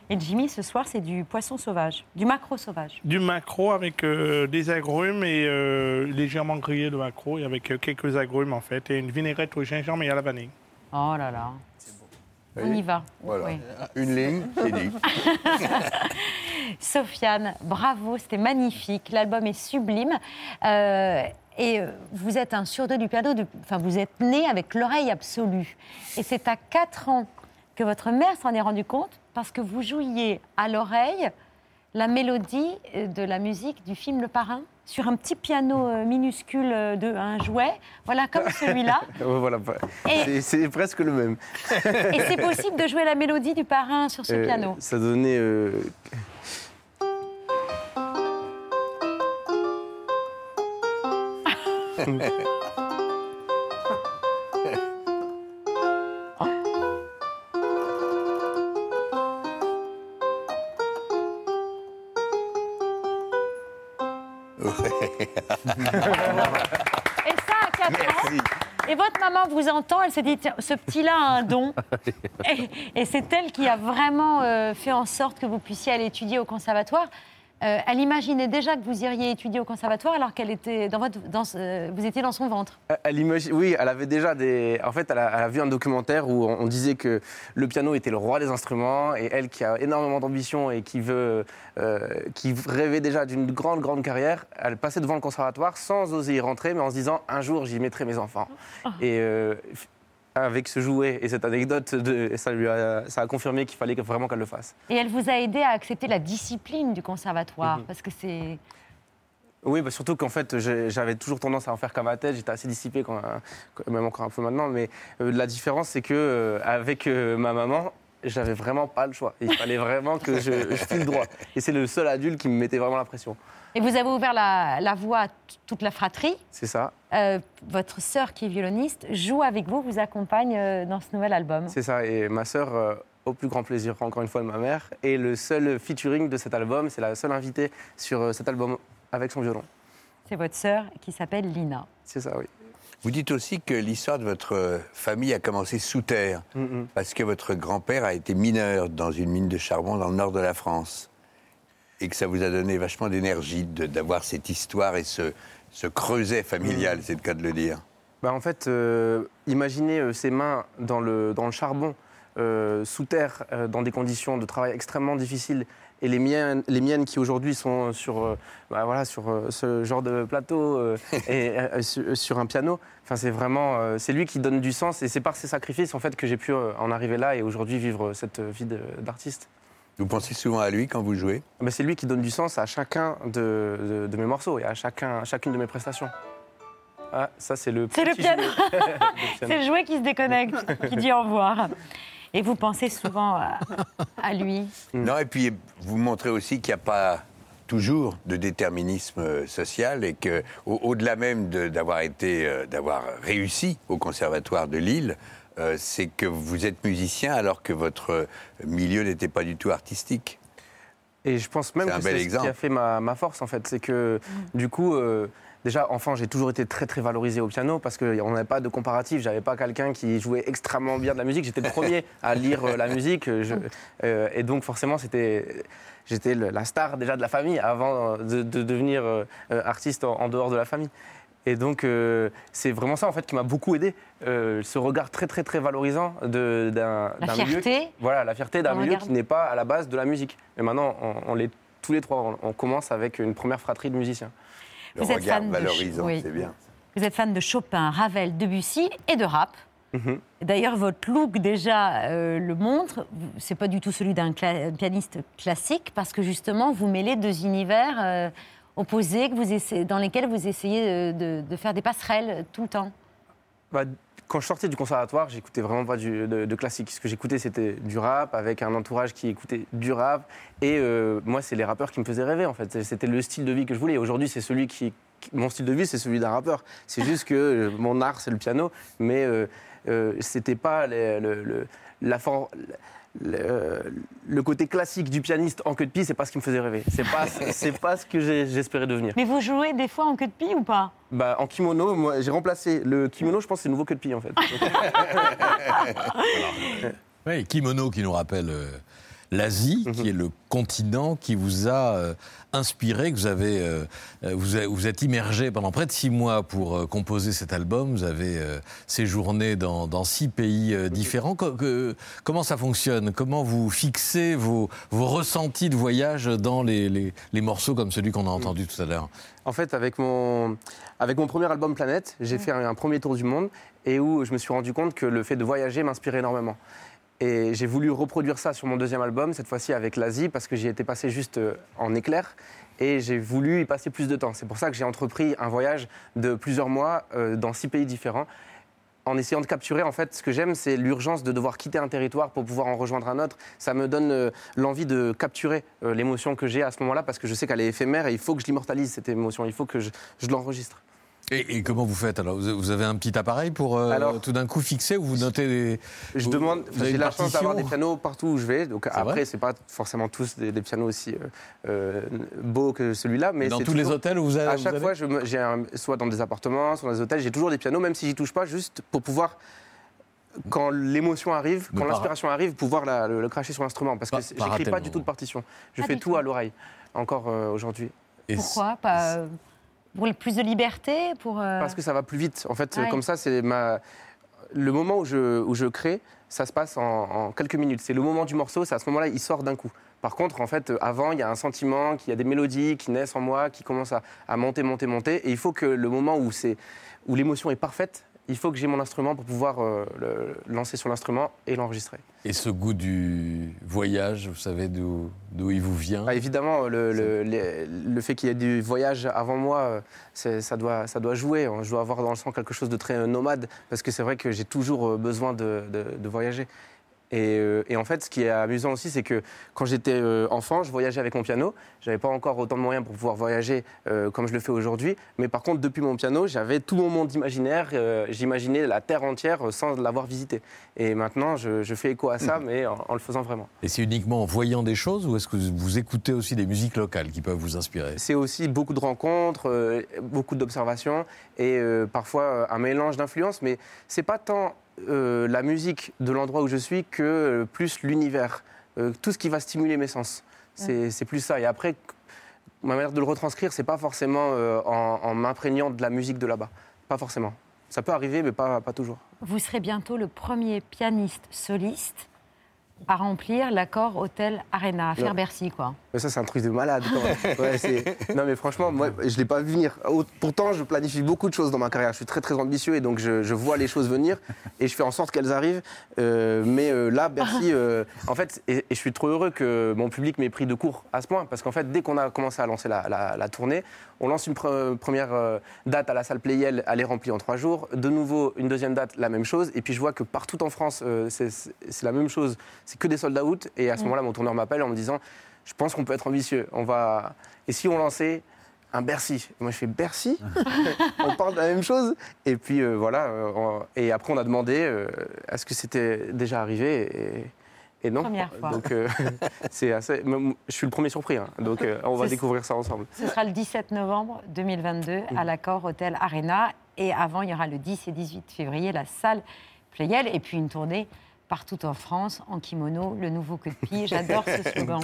Et Jimmy, ce soir, c'est du poisson sauvage, du macro sauvage. Du maquereau avec euh, des agrumes et euh, légèrement grillé de maquereau et avec euh, quelques agrumes en fait et une vinaigrette au gingembre et à la vanille. Oh là là. On y va. Voilà. Oui. Une ligne, c'est dit. *laughs* Sofiane, bravo, c'était magnifique. L'album est sublime. Euh, et vous êtes un surdoué du piano, de- enfin vous êtes né avec l'oreille absolue. Et c'est à 4 ans que votre mère s'en est rendue compte parce que vous jouiez à l'oreille la mélodie euh, de la musique du film Le Parrain sur un petit piano euh, minuscule euh, de un jouet, voilà comme celui-là. *laughs* Voilà, bah, c'est- c'est presque le même. Et c'est possible de jouer la mélodie du Parrain sur ce Euh, piano. Ça donnait. euh, *laughs* Et ça, à 4 ans. Et votre maman vous entend, elle se dit, Tiens, ce petit-là a un don. *laughs* Et, et c'est elle qui a vraiment euh, fait en sorte que vous puissiez aller étudier au conservatoire. Euh, elle imaginait déjà que vous iriez étudier au conservatoire alors qu'elle était dans votre, dans, vous étiez dans son ventre. Elle imagine, oui, elle avait déjà des. En fait, elle a, elle a vu un documentaire où on, on disait que le piano était le roi des instruments et elle, qui a énormément d'ambition et qui veut, euh, qui rêvait déjà d'une grande, grande carrière, elle passait devant le conservatoire sans oser y rentrer, mais en se disant un jour j'y mettrai mes enfants. Et euh, avec ce jouet et cette anecdote, de, ça, lui a, ça a confirmé qu'il fallait vraiment qu'elle le fasse. Et elle vous a aidé à accepter la discipline du conservatoire, Mhm. parce que c'est... Oui, bah surtout qu'en fait, j'avais toujours tendance à en faire qu'à ma tête. J'étais assez dissipé, quand, même encore un peu maintenant. Mais euh, la différence, c'est que euh, avec euh, ma maman, j'avais vraiment pas le choix. Il fallait vraiment que je, je file droit. Et c'est le seul adulte qui me mettait vraiment la pression. Et vous avez ouvert la, la voie à toute la fratrie. C'est ça. Euh, votre sœur, qui est violoniste, joue avec vous, vous accompagne euh, dans ce nouvel album. C'est ça. Et ma sœur, euh, au plus grand plaisir, encore une fois, de ma mère. Et le seul featuring de cet album, c'est la seule invitée sur cet album avec son violon. C'est votre sœur qui s'appelle Lina. C'est ça, oui. Vous dites aussi que l'histoire de votre famille a commencé sous terre, Mhm. parce que votre grand-père a été mineur dans une mine de charbon dans le nord de la France, et que ça vous a donné vachement d'énergie de- d'avoir cette histoire et ce, ce creuset familial, c'est le cas de le dire. Bah, en fait, euh, imaginez euh, ses mains dans le, dans le charbon, euh, sous terre, euh, dans des conditions de travail extrêmement difficiles, et les miennes, les miennes qui aujourd'hui sont sur, bah, voilà, sur ce genre de plateau *laughs* et sur, un piano. Enfin, c'est vraiment, c'est lui qui donne du sens, et c'est par ses sacrifices en fait que j'ai pu en arriver là et aujourd'hui vivre cette vie d'artiste. Vous pensez souvent à lui quand vous jouez? C'est lui qui donne du sens à chacun de, de- de mes morceaux et à chacun, chacune de mes prestations. Ah, ça c'est le. C'est le *laughs* piano. C'est le jouet qui se déconnecte, qui dit au revoir. Et vous pensez souvent à, à lui? Non, et puis vous montrez aussi qu'il n'y a pas toujours de déterminisme euh, social et que au- au-delà même de- d'avoir été euh, d'avoir réussi au conservatoire de Lille, euh, c'est que vous êtes musicien alors que votre euh, milieu n'était pas du tout artistique. Et je pense même C'est un que c'est ce qui a fait ma, ma force, en fait. C'est que, du coup, euh, déjà, enfant, j'ai toujours été très, très valorisé au piano parce qu'on n'avait pas de comparatif. J'avais pas quelqu'un qui jouait extrêmement bien de la musique. J'étais le premier à lire euh, la musique. Je- euh, et donc, forcément, c'était. J'étais la star déjà de la famille avant de, de devenir artiste en, en dehors de la famille. Et donc, euh, c'est vraiment ça, en fait, qui m'a beaucoup aidé. Euh, ce regard très, très, très valorisant de- d'un La milieu. fierté. Voilà, la fierté d'un milieu regarde. qui n'est pas à la base de la musique. Mais maintenant, on, on l'est tous les trois. On, on commence avec une première fratrie de musiciens. Le Vous êtes regard fan de- valorisant, oui. c'est bien. Vous êtes fan de Chopin, Ravel, Debussy et de rap. Mhm. D'ailleurs, votre look déjà euh, le montre. C'est pas du tout celui d'un cla- pianiste classique parce que justement, vous mêlez deux univers opposés que vous essayez- dans lesquels vous essayez de, faire des passerelles tout le temps. Bah, quand je sortais du conservatoire, j'écoutais vraiment pas de, classique. Ce que j'écoutais, c'était du rap, avec un entourage qui écoutait du rap. Et euh, moi, c'est les rappeurs qui me faisaient rêver, en fait. C'était le style de vie que je voulais. Aujourd'hui, c'est celui qui, Mon style de vie, c'est celui d'un rappeur. C'est juste que euh, mon art, c'est le piano. Mais euh, euh, c'était pas la for- le, le côté classique du pianiste en queue de pie, c'est pas ce qui me faisait rêver. C'est pas, *laughs* c'est pas ce que j'espérais devenir. Mais vous jouez des fois en queue de pie ou pas? Bah, en kimono, moi, j'ai remplacé le kimono, je pense que c'est le nouveau queue de pie, en fait. *laughs* *laughs* Oui, kimono qui nous rappelle euh, l'Asie, Mhm. qui est le continent qui vous a euh, inspiré, que vous avez, euh, euh, vous, avez- vous êtes immergé pendant près de six mois pour euh, composer cet album. Vous avez euh, séjourné dans, dans six pays euh, différents. Co- que- comment ça fonctionne? Comment vous fixez vos, vos ressentis de voyage dans les, les- les morceaux comme celui qu'on a entendu tout à l'heure? En fait, avec mon, avec mon premier album Planète, j'ai fait un, un premier tour du monde et où je me suis rendu compte que le fait de voyager m'inspirait énormément. Et j'ai voulu reproduire ça sur mon deuxième album, cette fois-ci avec l'Asie, parce que j'y étais passé juste euh, en éclair. Et j'ai voulu y passer plus de temps. C'est pour ça que j'ai entrepris un voyage de plusieurs mois euh, dans six pays différents. En essayant de capturer, en fait, ce que j'aime, c'est l'urgence de devoir quitter un territoire pour pouvoir en rejoindre un autre. Ça me donne euh, l'envie de capturer l'émotion que j'ai à ce moment-là, parce que je sais qu'elle est éphémère et il faut que je l'immortalise, cette émotion. Il faut que je l'enregistre. Et, et comment vous faites alors? Vous avez un petit appareil pour euh, Alors- tout d'un coup fixer ou vous notez des... Je vous- demande, j'ai la chance d'avoir des pianos partout où je vais. Donc après, c'est pas forcément tous des, des pianos aussi euh, euh, beaux que celui-là, mais Dans tous les hôtels où vous allez- À chaque fois, j'ai soit dans des appartements, soit dans des hôtels, j'ai toujours des pianos, même si j'y touche pas, juste pour pouvoir quand l'émotion arrive, quand l'inspiration arrive, pouvoir la- le, le cracher sur l'instrument. Parce que j'écris pas du tout de partition. Je Pas fais tout à l'oreille, encore euh, aujourd'hui. Pourquoi pas, euh, Pour le plus de liberté pour, euh, Parce que ça va plus vite. En fait, comme ça, c'est ma... le moment où je, où je crée, ça se passe en, en quelques minutes. C'est le moment du morceau, c'est à ce moment-là, il sort d'un coup. Par contre, en fait, avant, il y a un sentiment, qu'il y a des mélodies qui naissent en moi, qui commencent à, à monter, monter, monter. Et il faut que le moment où, c'est, où l'émotion est parfaite, il faut que j'ai mon instrument pour pouvoir euh, le lancer sur l'instrument et l'enregistrer. Et ce goût du voyage, vous savez d'où il vous vient? Ah, évidemment, le, le- le- fait qu'il y ait du voyage avant moi, euh, ça doit, ça doit jouer. Je dois avoir dans le sang quelque chose de très euh, nomade, parce que c'est vrai que j'ai toujours besoin de, de- de voyager. Et, euh, et en fait, ce qui est amusant aussi, c'est que quand j'étais euh, enfant, je voyageais avec mon piano. J'avais pas encore autant de moyens pour pouvoir voyager euh, comme je le fais aujourd'hui. Mais par contre, depuis mon piano, j'avais tout mon monde imaginaire. J'imaginais la terre entière sans l'avoir visitée. Et maintenant, je, je fais écho à ça, mais en- en le faisant vraiment. Et c'est uniquement en voyant des choses ou est-ce que vous écoutez aussi des musiques locales qui peuvent vous inspirer? C'est aussi beaucoup de rencontres, beaucoup d'observations et parfois un mélange d'influences, mais c'est pas tant euh, la musique de l'endroit où je suis que euh, plus l'univers, euh, tout ce qui va stimuler mes sens. C'est c'est plus ça. Et après, ma manière de le retranscrire, c'est pas forcément en, en m'imprégnant de la musique de là-bas. Pas forcément. Ça peut arriver, mais pas, pas toujours. Vous serez bientôt le premier pianiste soliste à remplir l'accord Hôtel Arena, à faire. Bercy, quoi. Mais ça, c'est un truc de malade. quand *laughs* même. Ouais, c'est- non, mais franchement, moi, je ne l'ai pas vu venir. Pourtant, je planifie beaucoup de choses dans ma carrière. Je suis très, très ambitieux et donc je, je vois les choses venir et je fais en sorte qu'elles arrivent. Euh, mais euh, là, Bercy, *laughs* euh, en fait, et, et je suis trop heureux que mon public m'ait pris de court à ce point. Parce qu'en fait, dès qu'on a commencé à lancer la, la- la tournée, on lance une pre- première date à la salle Playel, elle est remplie en trois jours. De nouveau, une deuxième date, la même chose. Et puis je vois que partout en France, euh, c'est la même chose. C'est que des sold out. Et à ce Mm. moment-là, mon tourneur m'appelle en me disant Je pense qu'on peut être ambitieux. On va... Et si on lançait un Bercy? Moi, je fais Bercy *laughs* On parle de la même chose Et puis euh, voilà. euh, on- Et après, on a demandé euh, est-ce que c'était déjà arrivé? Et, et non. Première fois. Donc, euh, *laughs* c'est assez. Je suis le premier surpris. hein. Donc, euh, on va découvrir ça ensemble. Ce sera le 17 novembre 2022 à l'accord Hôtel Arena. Et avant, il y aura le 10 et 18 février, la salle Playel. Et puis une tournée partout en France, en kimono, le nouveau queue de pie. J'adore ce slogan.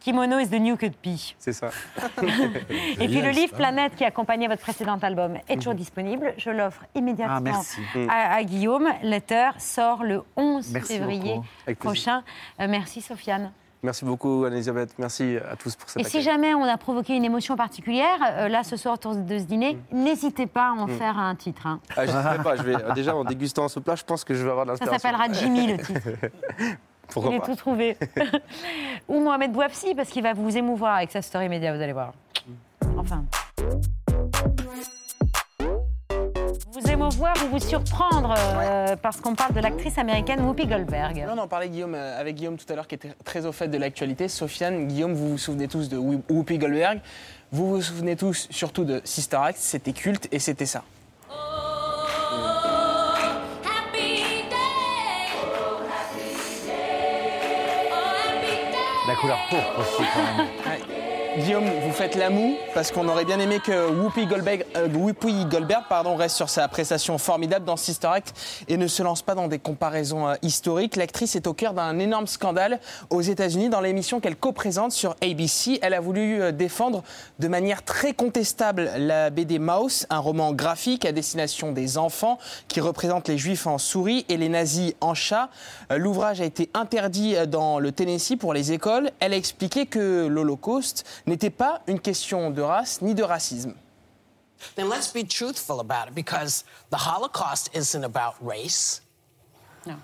Kimono is the new queue de pie. C'est ça. *laughs* Et puis le livre Planète qui accompagnait votre précédent album est toujours disponible. Je l'offre immédiatement Ah, merci. à, à Guillaume. Letter sort le 11 Merci février prochain. Euh, merci Sofiane. Merci beaucoup, Anne-Elisabeth. Merci à tous pour cet Et si jamais on a provoqué une émotion particulière, euh, là ce soir autour de ce dîner, n'hésitez pas à en Mm. faire un titre. hein. Ah, je sais pas, je vais, déjà en dégustant ce plat, je pense que je vais avoir de Ça l'inspiration. s'appellera Jimmy le titre. *laughs* Pourquoi Il est pas tout trouvé. *laughs* Ou Mohamed Bouafsi, parce qu'il va vous émouvoir avec sa story média, vous allez voir. Enfin. Vous émouvoir ou vous surprendre, euh, parce qu'on parle de l'actrice américaine Whoopi Goldberg. On en parlait Guillaume, euh, avec Guillaume tout à l'heure qui était très au fait de l'actualité. Sofiane, Guillaume, vous vous souvenez tous de Whoopi Whoopi Goldberg. Vous vous souvenez tous surtout de Sister Act. C'était culte et c'était ça. La couleur pourpre aussi, quand même. Guillaume, vous faites la moue parce qu'on aurait bien aimé que Whoopi Goldberg, euh, Whoopi Goldberg pardon, reste sur sa prestation formidable dans Sister Act et ne se lance pas dans des comparaisons euh, historiques. L'actrice est au cœur d'un énorme scandale aux États-Unis dans l'émission qu'elle co-présente sur ABC. Elle a voulu euh, défendre de manière très contestable la BD Mouse, un roman graphique à destination des enfants qui représente les juifs en souris et les nazis en chat. Euh, L'ouvrage a été interdit dans le Tennessee pour les écoles. Elle a expliqué que l'Holocauste n'était pas une question de race ni de racisme. then let's be truthful about it because the Holocaust isn't about race. No.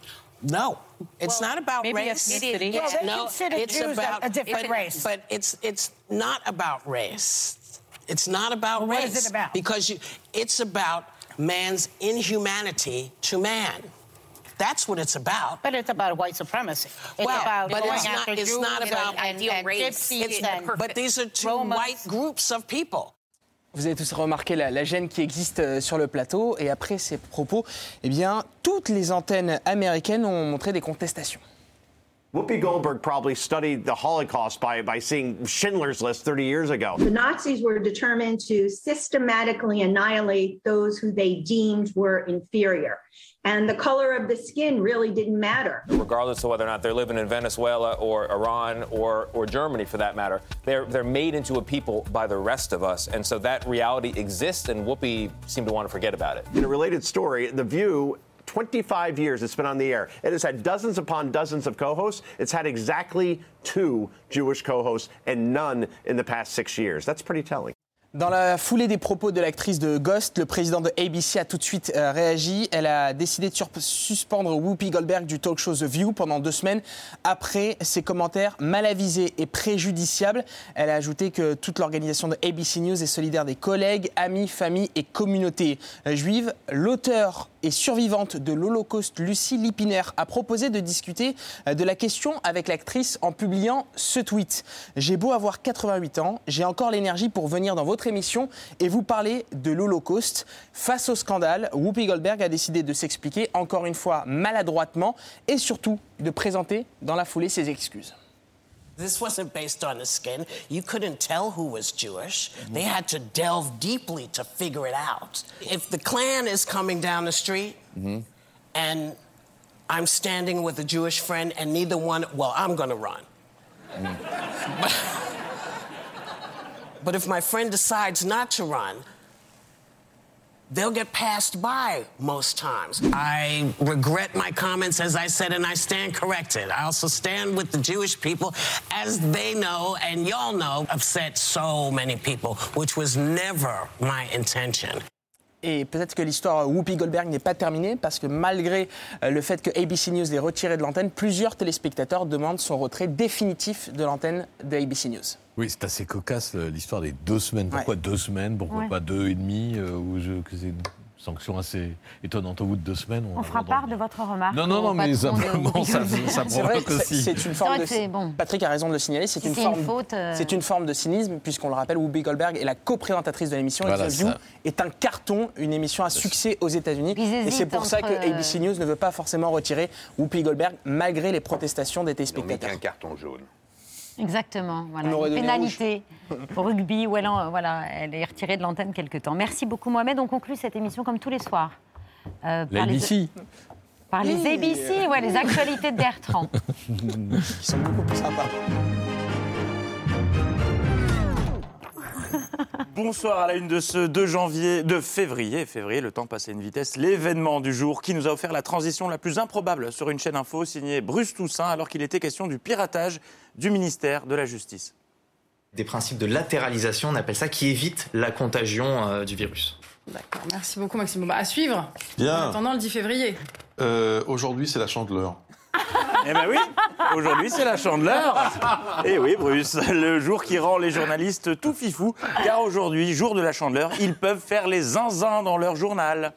No, it's Well, not about maybe race. ethnicity. Well, they no, consider it's Jews about a different it- race. But it's it's not about race. It's not about Well, what race is it about? because you, it's about man's inhumanity to man. That's what it's about. But it's about white supremacy. It's well, about but going it's not, it's Jews not about and, and gypsies It's- but these are two Romans. white groups of people. Vous avez tous remarqué la, la gêne qui existe euh, sur le plateau et après ces propos, eh bien, toutes les antennes américaines ont montré des contestations. Whoopi Goldberg probably studied the Holocaust by, by seeing Schindler's List 30 years ago. The Nazis were determined to systematically annihilate those who they deemed were inferior. And the color of the skin really didn't matter. regardless of whether or not they're living in Venezuela or Iran or, or Germany for that matter. They're, they're made into a people by the rest of us. And so that reality exists, and Whoopi seemed to want to forget about it. In a related story, The View 25 years it's been on the air. It has had dozens upon dozens of co hosts. It's had exactly two Jewish co hosts and none in the past six years. That's pretty telling. Dans la foulée des propos de l'actrice de Ghost, le président de ABC a tout de suite euh, réagi. Elle a décidé de suspendre Whoopi Goldberg du talk show The View pendant deux semaines après ses commentaires mal avisés et préjudiciables. Elle a ajouté que toute l'organisation de ABC News est solidaire des collègues, amis, familles et communautés juives. L'auteur et survivante de l'Holocauste, Lucie Lipiner, a proposé de discuter euh, de la question avec l'actrice en publiant ce tweet. J'ai beau avoir 88 ans, j'ai encore l'énergie pour venir dans votre émission et vous parler de l'Holocauste. Face au scandale, Whoopi Goldberg a décidé de s'expliquer encore une fois maladroitement et surtout de présenter dans la foulée ses excuses. This wasn't based on the skin. You couldn't tell who was Jewish. They had to delve deeply to figure it out. If the Klan is coming down the street and I'm standing with a Jewish friend and neither one, well, I'm going to run. *laughs* but, but if my friend decides not to run, they'll get passed by most times. I regret my comments, as I said, and I stand corrected. I also stand with the Jewish people, as they know and y'all know, upset so many people, which was never my intention. Et peut-être que l'histoire Whoopi Goldberg n'est pas terminée parce que malgré euh, le fait que ABC News l'ait retiré de l'antenne, plusieurs téléspectateurs demandent son retrait définitif de l'antenne de ABC News. Oui, c'est assez cocasse euh, l'histoire des deux semaines. Pourquoi deux semaines? Pourquoi Ouais. pas deux et demi euh, ou je- que C'est une sanction assez étonnante. Au bout de deux semaines, on, On fera part de votre remarque. Non, non, non, mais simplement, ça- Goldberg. *laughs* ça C'est vrai, provoque c'est- aussi. c'est une forme de. bon. Patrick a raison de le signaler. C'est Si une forme. une faute, euh, C'est une forme de cynisme puisqu'on le rappelle, Whoopi Goldberg est la co-présentatrice de l'émission. et Voilà, The View ça. est un carton, une émission à succès aux États-Unis. Et c'est pour ça que euh, ABC News ne veut pas forcément retirer Whoopi Goldberg malgré les protestations des Ils n'ont mis téléspectateurs. qu'un carton jaune. Exactement. Voilà. Une pénalité au rugby où elle, en- voilà, elle est retirée de l'antenne quelque temps. Merci beaucoup Mohamed. On conclut cette émission comme tous les soirs. euh, par les- ABC. Par les. ABC, ouais, les actualités de Bertrand. *laughs* Qui sont beaucoup plus sympas. *laughs* Bonsoir à la une de ce 2 janvier, de février, février, le temps passe à une vitesse, l'événement du jour qui nous a offert la transition la plus improbable sur une chaîne info signée Bruce Toussaint alors qu'il était question du piratage du ministère de la Justice. Des principes de latéralisation, on appelle ça, qui évitent la contagion euh, du virus. D'accord, merci beaucoup Maxime. Bon, bah, à suivre. Bien. En attendant le 10 février. Euh, Aujourd'hui, c'est la chandeleur. Eh ben oui, aujourd'hui c'est la chandeleur. *laughs* Et oui, Bruce, le jour qui rend les journalistes tout fifou, car aujourd'hui, jour de la chandeleur, ils peuvent faire les zinzins dans leur journal.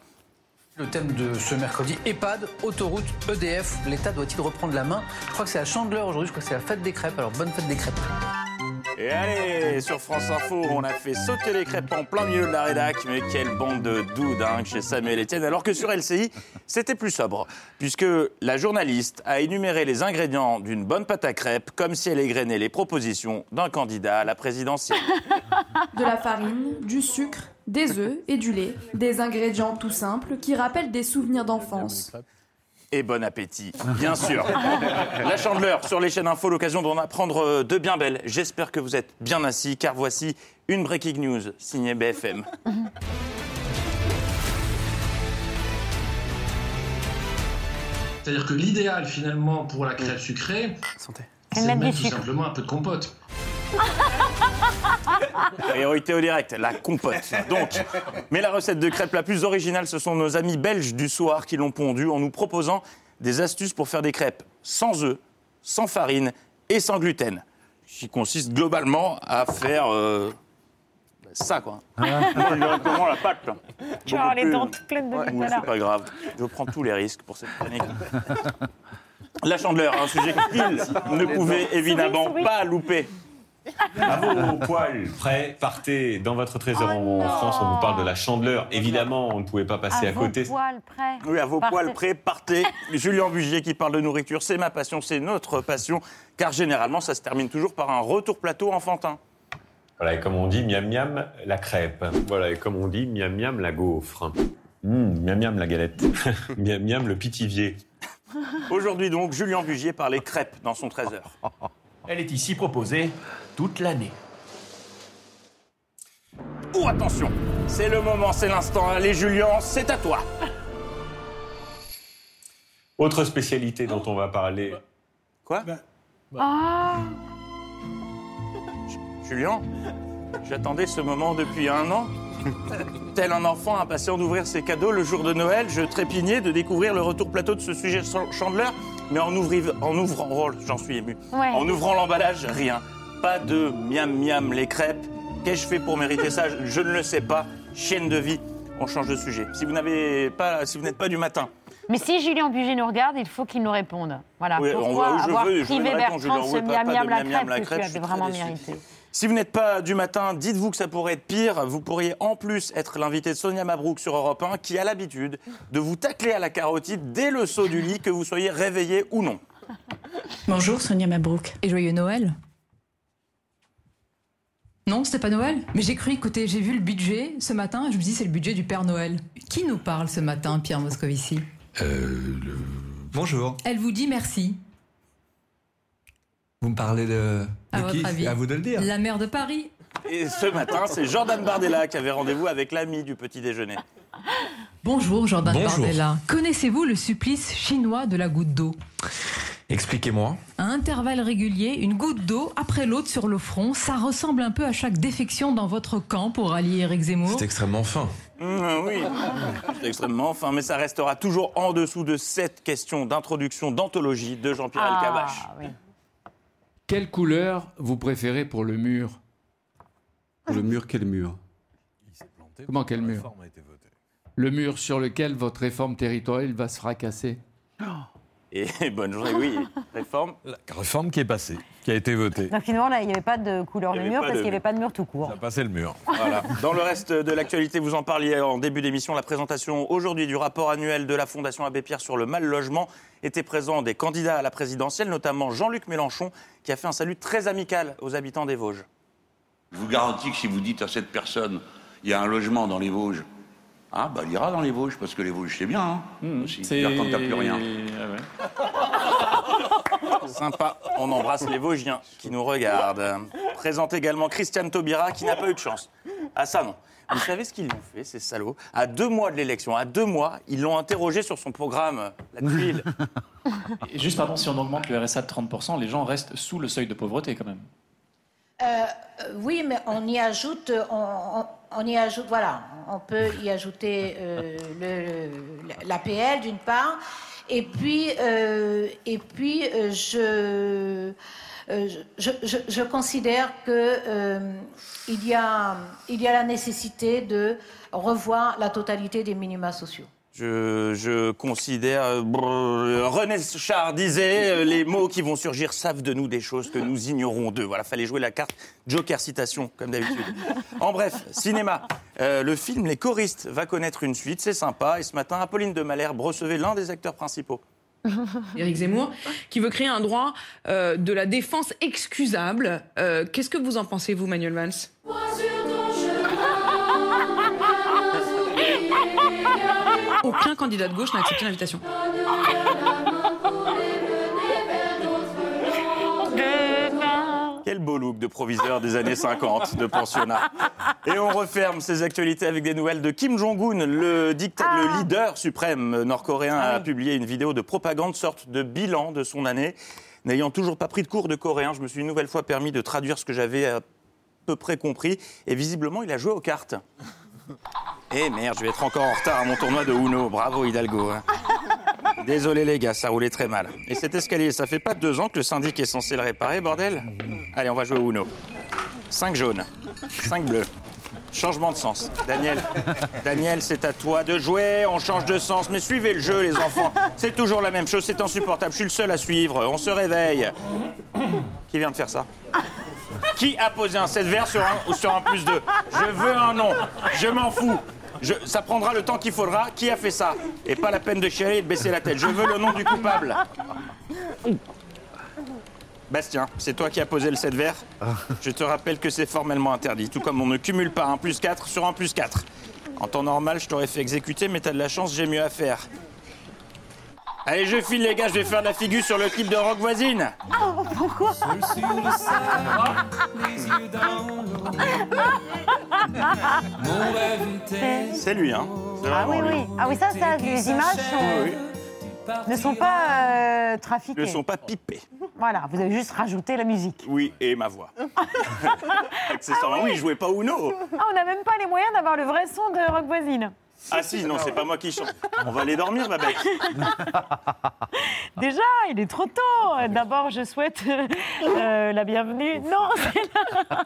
Le thème de ce mercredi, EHPAD, autoroute, EDF, l'État doit-il reprendre la main? Je crois que c'est la chandeleur aujourd'hui, je crois que c'est la fête des crêpes, alors bonne fête des crêpes. Et allez, sur France Info, on a fait sauter les crêpes en plein milieu de la rédac, mais quelle bande de doudingues chez Samuel Etienne, alors que sur LCI, c'était plus sobre, puisque la journaliste a énuméré les ingrédients d'une bonne pâte à crêpes comme si elle égrenait les propositions d'un candidat à la présidentielle. De la farine, du sucre, des œufs et du lait, des ingrédients tout simples qui rappellent des souvenirs d'enfance. Et bon appétit, bien sûr. La chandeleur sur les chaînes info, l'occasion d'en apprendre euh, de bien belles. J'espère que vous êtes bien assis, car voici une breaking news signée BFM. C'est-à-dire que l'idéal finalement pour la crêpe sucrée, C'est de mettre du mettre tout sucre. simplement un peu de compote. *laughs* Priorité au direct, la compote. Donc, mais la recette de crêpes la plus originale, ce sont nos amis belges du soir qui l'ont pondue en nous proposant des astuces pour faire des crêpes sans œufs, sans farine et sans gluten. Qui consiste globalement à faire euh, ça, quoi. Moi, directement la pâte. là. Tu Beaucoup as les dents toutes pleines de Ouais, Nutella. C'est pas grave. Je prends tous les risques pour cette chronique. *laughs* La chandeleur, un sujet qu'il *laughs* ne pouvait évidemment Souris, souris. pas louper. À vos poils prêts, partez dans votre trésor en France. On vous parle de la chandeleur. Évidemment, on ne pouvait pas passer à, à côté. Vos poils prêts. Oui, à vos Partez. poils prêts, partez. *laughs* Julien Bugier qui parle de nourriture, c'est ma passion, c'est notre passion, car généralement, ça se termine toujours par un retour plateau enfantin. Voilà, et comme on dit, miam miam la crêpe. Voilà, et comme on dit, miam miam la gaufre. Hum, miam miam la galette. *laughs* miam miam le pitivier. Aujourd'hui donc, Julien Bugier parlait crêpes dans son trésor. Elle est ici proposée toute l'année. Oh, attention, c'est le moment, c'est l'instant. Allez, Julien, c'est à toi. Autre spécialité dont on va parler. Quoi? Ah Julien, j'attendais ce moment depuis un an. *laughs* Tel un enfant impatient d'ouvrir ses cadeaux le jour de Noël, je trépignais de découvrir le retour plateau de ce sujet chan- chandeleur, mais en, ouvri- en ouvrant, oh, j'en suis ému, Ouais. en ouvrant l'emballage, rien. Pas de miam miam les crêpes. Qu'ai-je fait pour mériter ça? Je ne le sais pas. Chienne de vie. On change de sujet. Si vous n'avez pas, si vous n'êtes pas du matin, Mais si Julien Buget nous regarde, il faut qu'il nous réponde. Voilà. Oui, on Pourquoi va- je avoir veux- je veux privé réponse, Bertrand de ce miam miam la crêpe que tu je avais vraiment mérité Si vous n'êtes pas du matin, dites-vous que ça pourrait être pire. Vous pourriez en plus être l'invité de Sonia Mabrouk sur Europe 1, qui a l'habitude de vous tacler à la carotide dès le saut du lit, que vous soyez réveillé ou non. *laughs* Bonjour Sonia Mabrouk. Et joyeux Noël. Non, c'était pas Noël. Mais j'ai cru, écoutez, j'ai vu le budget ce matin, je me dis c'est le budget du Père Noël. Qui nous parle ce matin, Pierre Moscovici? Bonjour. Elle vous dit merci. Vous me parlez de, À de votre qui? avis À vous de le dire. La maire de Paris. Et ce matin, c'est Jordan Bardella qui avait rendez-vous avec l'ami du petit déjeuner. Bonjour Jordan Bonjour. Bardella. Connaissez-vous le supplice chinois de la goutte d'eau? Expliquez-moi. À intervalles réguliers, une goutte d'eau après l'autre sur le front, ça ressemble un peu à chaque défection dans votre camp pour rallier Éric Zemmour. C'est extrêmement fin. Mmh, oui, c'est extrêmement fin, mais ça restera toujours en dessous de cette question d'introduction d'anthologie de Jean-Pierre Ah, Elkabbach. Quelle couleur vous préférez pour le mur Pour le mur, quel mur? Comment quel mur? Le mur sur lequel votre réforme territoriale va se fracasser. Et *laughs* bonne journée, oui, réforme. Réforme qui est passée, qui a été votée. Donc finalement, là, il n'y avait pas de couleur de mur parce qu'il n'y avait pas de mur tout court. Ça a passé le mur. Voilà. Dans le reste de l'actualité, vous en parliez en début d'émission, la présentation aujourd'hui du rapport annuel de la Fondation Abbé Pierre sur le mal logement était présent des candidats à la présidentielle, notamment Jean-Luc Mélenchon, qui a fait un salut très amical aux habitants des Vosges. Je vous garantis que si vous dites à cette personne, il y a un logement dans les Vosges, ah, bah, il ira dans les Vosges, parce que les Vosges, c'est bien, hein, aussi. C'est-à-dire quand t'as plus rien. *laughs* Sympa, on embrasse les Vosgiens qui nous regardent. Présente également Christiane Taubira qui n'a pas eu de chance. Ah ça non. Vous savez ce qu'ils lui ont fait, ces salauds? À deux mois de l'élection, à deux mois, ils l'ont interrogé sur son programme, la tuile. *laughs* Et juste, pardon, si on augmente le RSA de 30%, les gens restent sous le seuil de pauvreté quand même. Euh, euh, oui, mais on y ajoute, on, on- on y ajoute, voilà, on peut y ajouter euh, l'APL d'une part, et puis, euh, euh, je, euh, je, je- je considère que euh, il y a, il y a la nécessité de revoir la totalité des minima sociaux. Je, considère. René Char disait euh, les mots qui vont surgir savent de nous des choses que nous ignorons d'eux. Voilà, fallait jouer la carte Joker citation, comme d'habitude. En bref, cinéma. Euh, le film Les choristes va connaître une suite, c'est sympa. Et ce matin, Apolline de Malherbe recevait l'un des acteurs principaux. *laughs* Éric Zemmour, qui veut créer un droit euh, de la défense excusable. Qu'est-ce que vous en pensez, vous, Manuel Valls? Aucun candidat de gauche n'a accepté l'invitation. Quel beau look de proviseur des années 50 de pensionnat. Et on referme ces actualités avec des nouvelles de Kim Jong-un. Le, dicta- le leader suprême nord-coréen a publié une vidéo de propagande, sorte de bilan de son année. N'ayant toujours pas pris de cours de coréen, je me suis une nouvelle fois permis de traduire ce que j'avais à peu près compris. Et visiblement, il a joué aux cartes. Eh merde, je vais être encore en retard à mon tournoi de Uno. Bravo Hidalgo. hein. *laughs* Désolé les gars, ça roulait très mal. Et cet escalier, ça fait pas deux ans que le syndic est censé le réparer, bordel? Allez, on va jouer au Uno. 5 jaunes, 5 bleus. Changement de sens. Daniel, Daniel, c'est à toi de jouer. On change de sens, mais suivez le jeu, les enfants. C'est toujours la même chose, c'est insupportable. Je suis le seul à suivre. On se réveille. Qui vient de faire ça? Qui a posé un 7 vert sur un, sur un plus 2 Je veux un nom. Je m'en fous. Ça prendra le temps qu'il faudra. Qui a fait ça? Et pas la peine de chialer et de baisser la tête. Je veux le nom du coupable. Bastien, c'est toi qui as posé le 7 vert. Je te rappelle que c'est formellement interdit, tout comme on ne cumule pas un plus 4 sur un plus 4. En temps normal, je t'aurais fait exécuter, mais t'as de la chance, j'ai mieux à faire. Allez, je file les gars, je vais faire de la figure sur le clip de Rock Voisine. Pourquoi C'est lui, hein. C'est Ah oui, oui. Ah oui, ça, ça les images sont- ne sont pas euh, trafiquées. Ne sont pas pipés. Voilà, vous avez juste rajouté la musique. Oui, et ma voix. *laughs* Accessoirement, oui, je jouais pas Uno. Ah, on n'a même pas les moyens d'avoir le vrai son de Rock Voisine. Ah si, non, c'est pas moi qui chante. On va aller dormir, Babette. *laughs* Déjà, il est trop tôt. D'abord, je souhaite euh, la bienvenue. Non, *laughs* c'est là.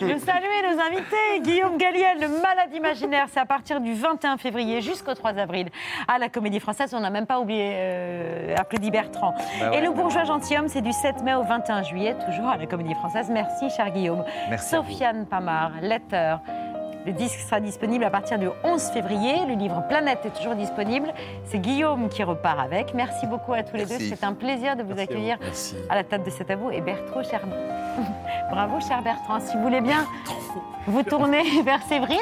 Je veux saluer nos invités. Guillaume Galliel, le malade imaginaire, c'est à partir du 21 février jusqu'au 3 avril à la Comédie Française. On n'a même pas oublié euh, applaudi Bertrand. Bah ouais, Et le bah bourgeois ouais. gentilhomme, c'est du 7 mai au 21 juillet, toujours à la Comédie Française. Merci, cher Guillaume. Merci. Sofiane Pamar, Letter. Le disque sera disponible à partir du 11 février. Le livre Planète est toujours disponible. C'est Guillaume qui repart avec. Merci beaucoup à tous les deux. C'est un plaisir de vous Merci à vous. accueillir à la table de cet abou. Et Bertrand, cher... *laughs* Bravo, cher Bertrand. Si vous voulez bien vous tourner *laughs* vers Séverine.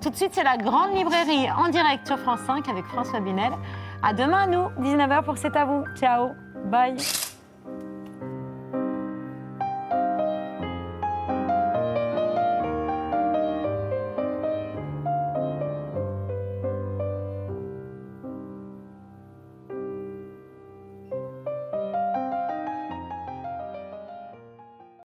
Tout de suite, c'est la grande librairie en direct sur France 5 avec François Binel. À demain, nous, 19h pour C'est à vous. Ciao. Bye.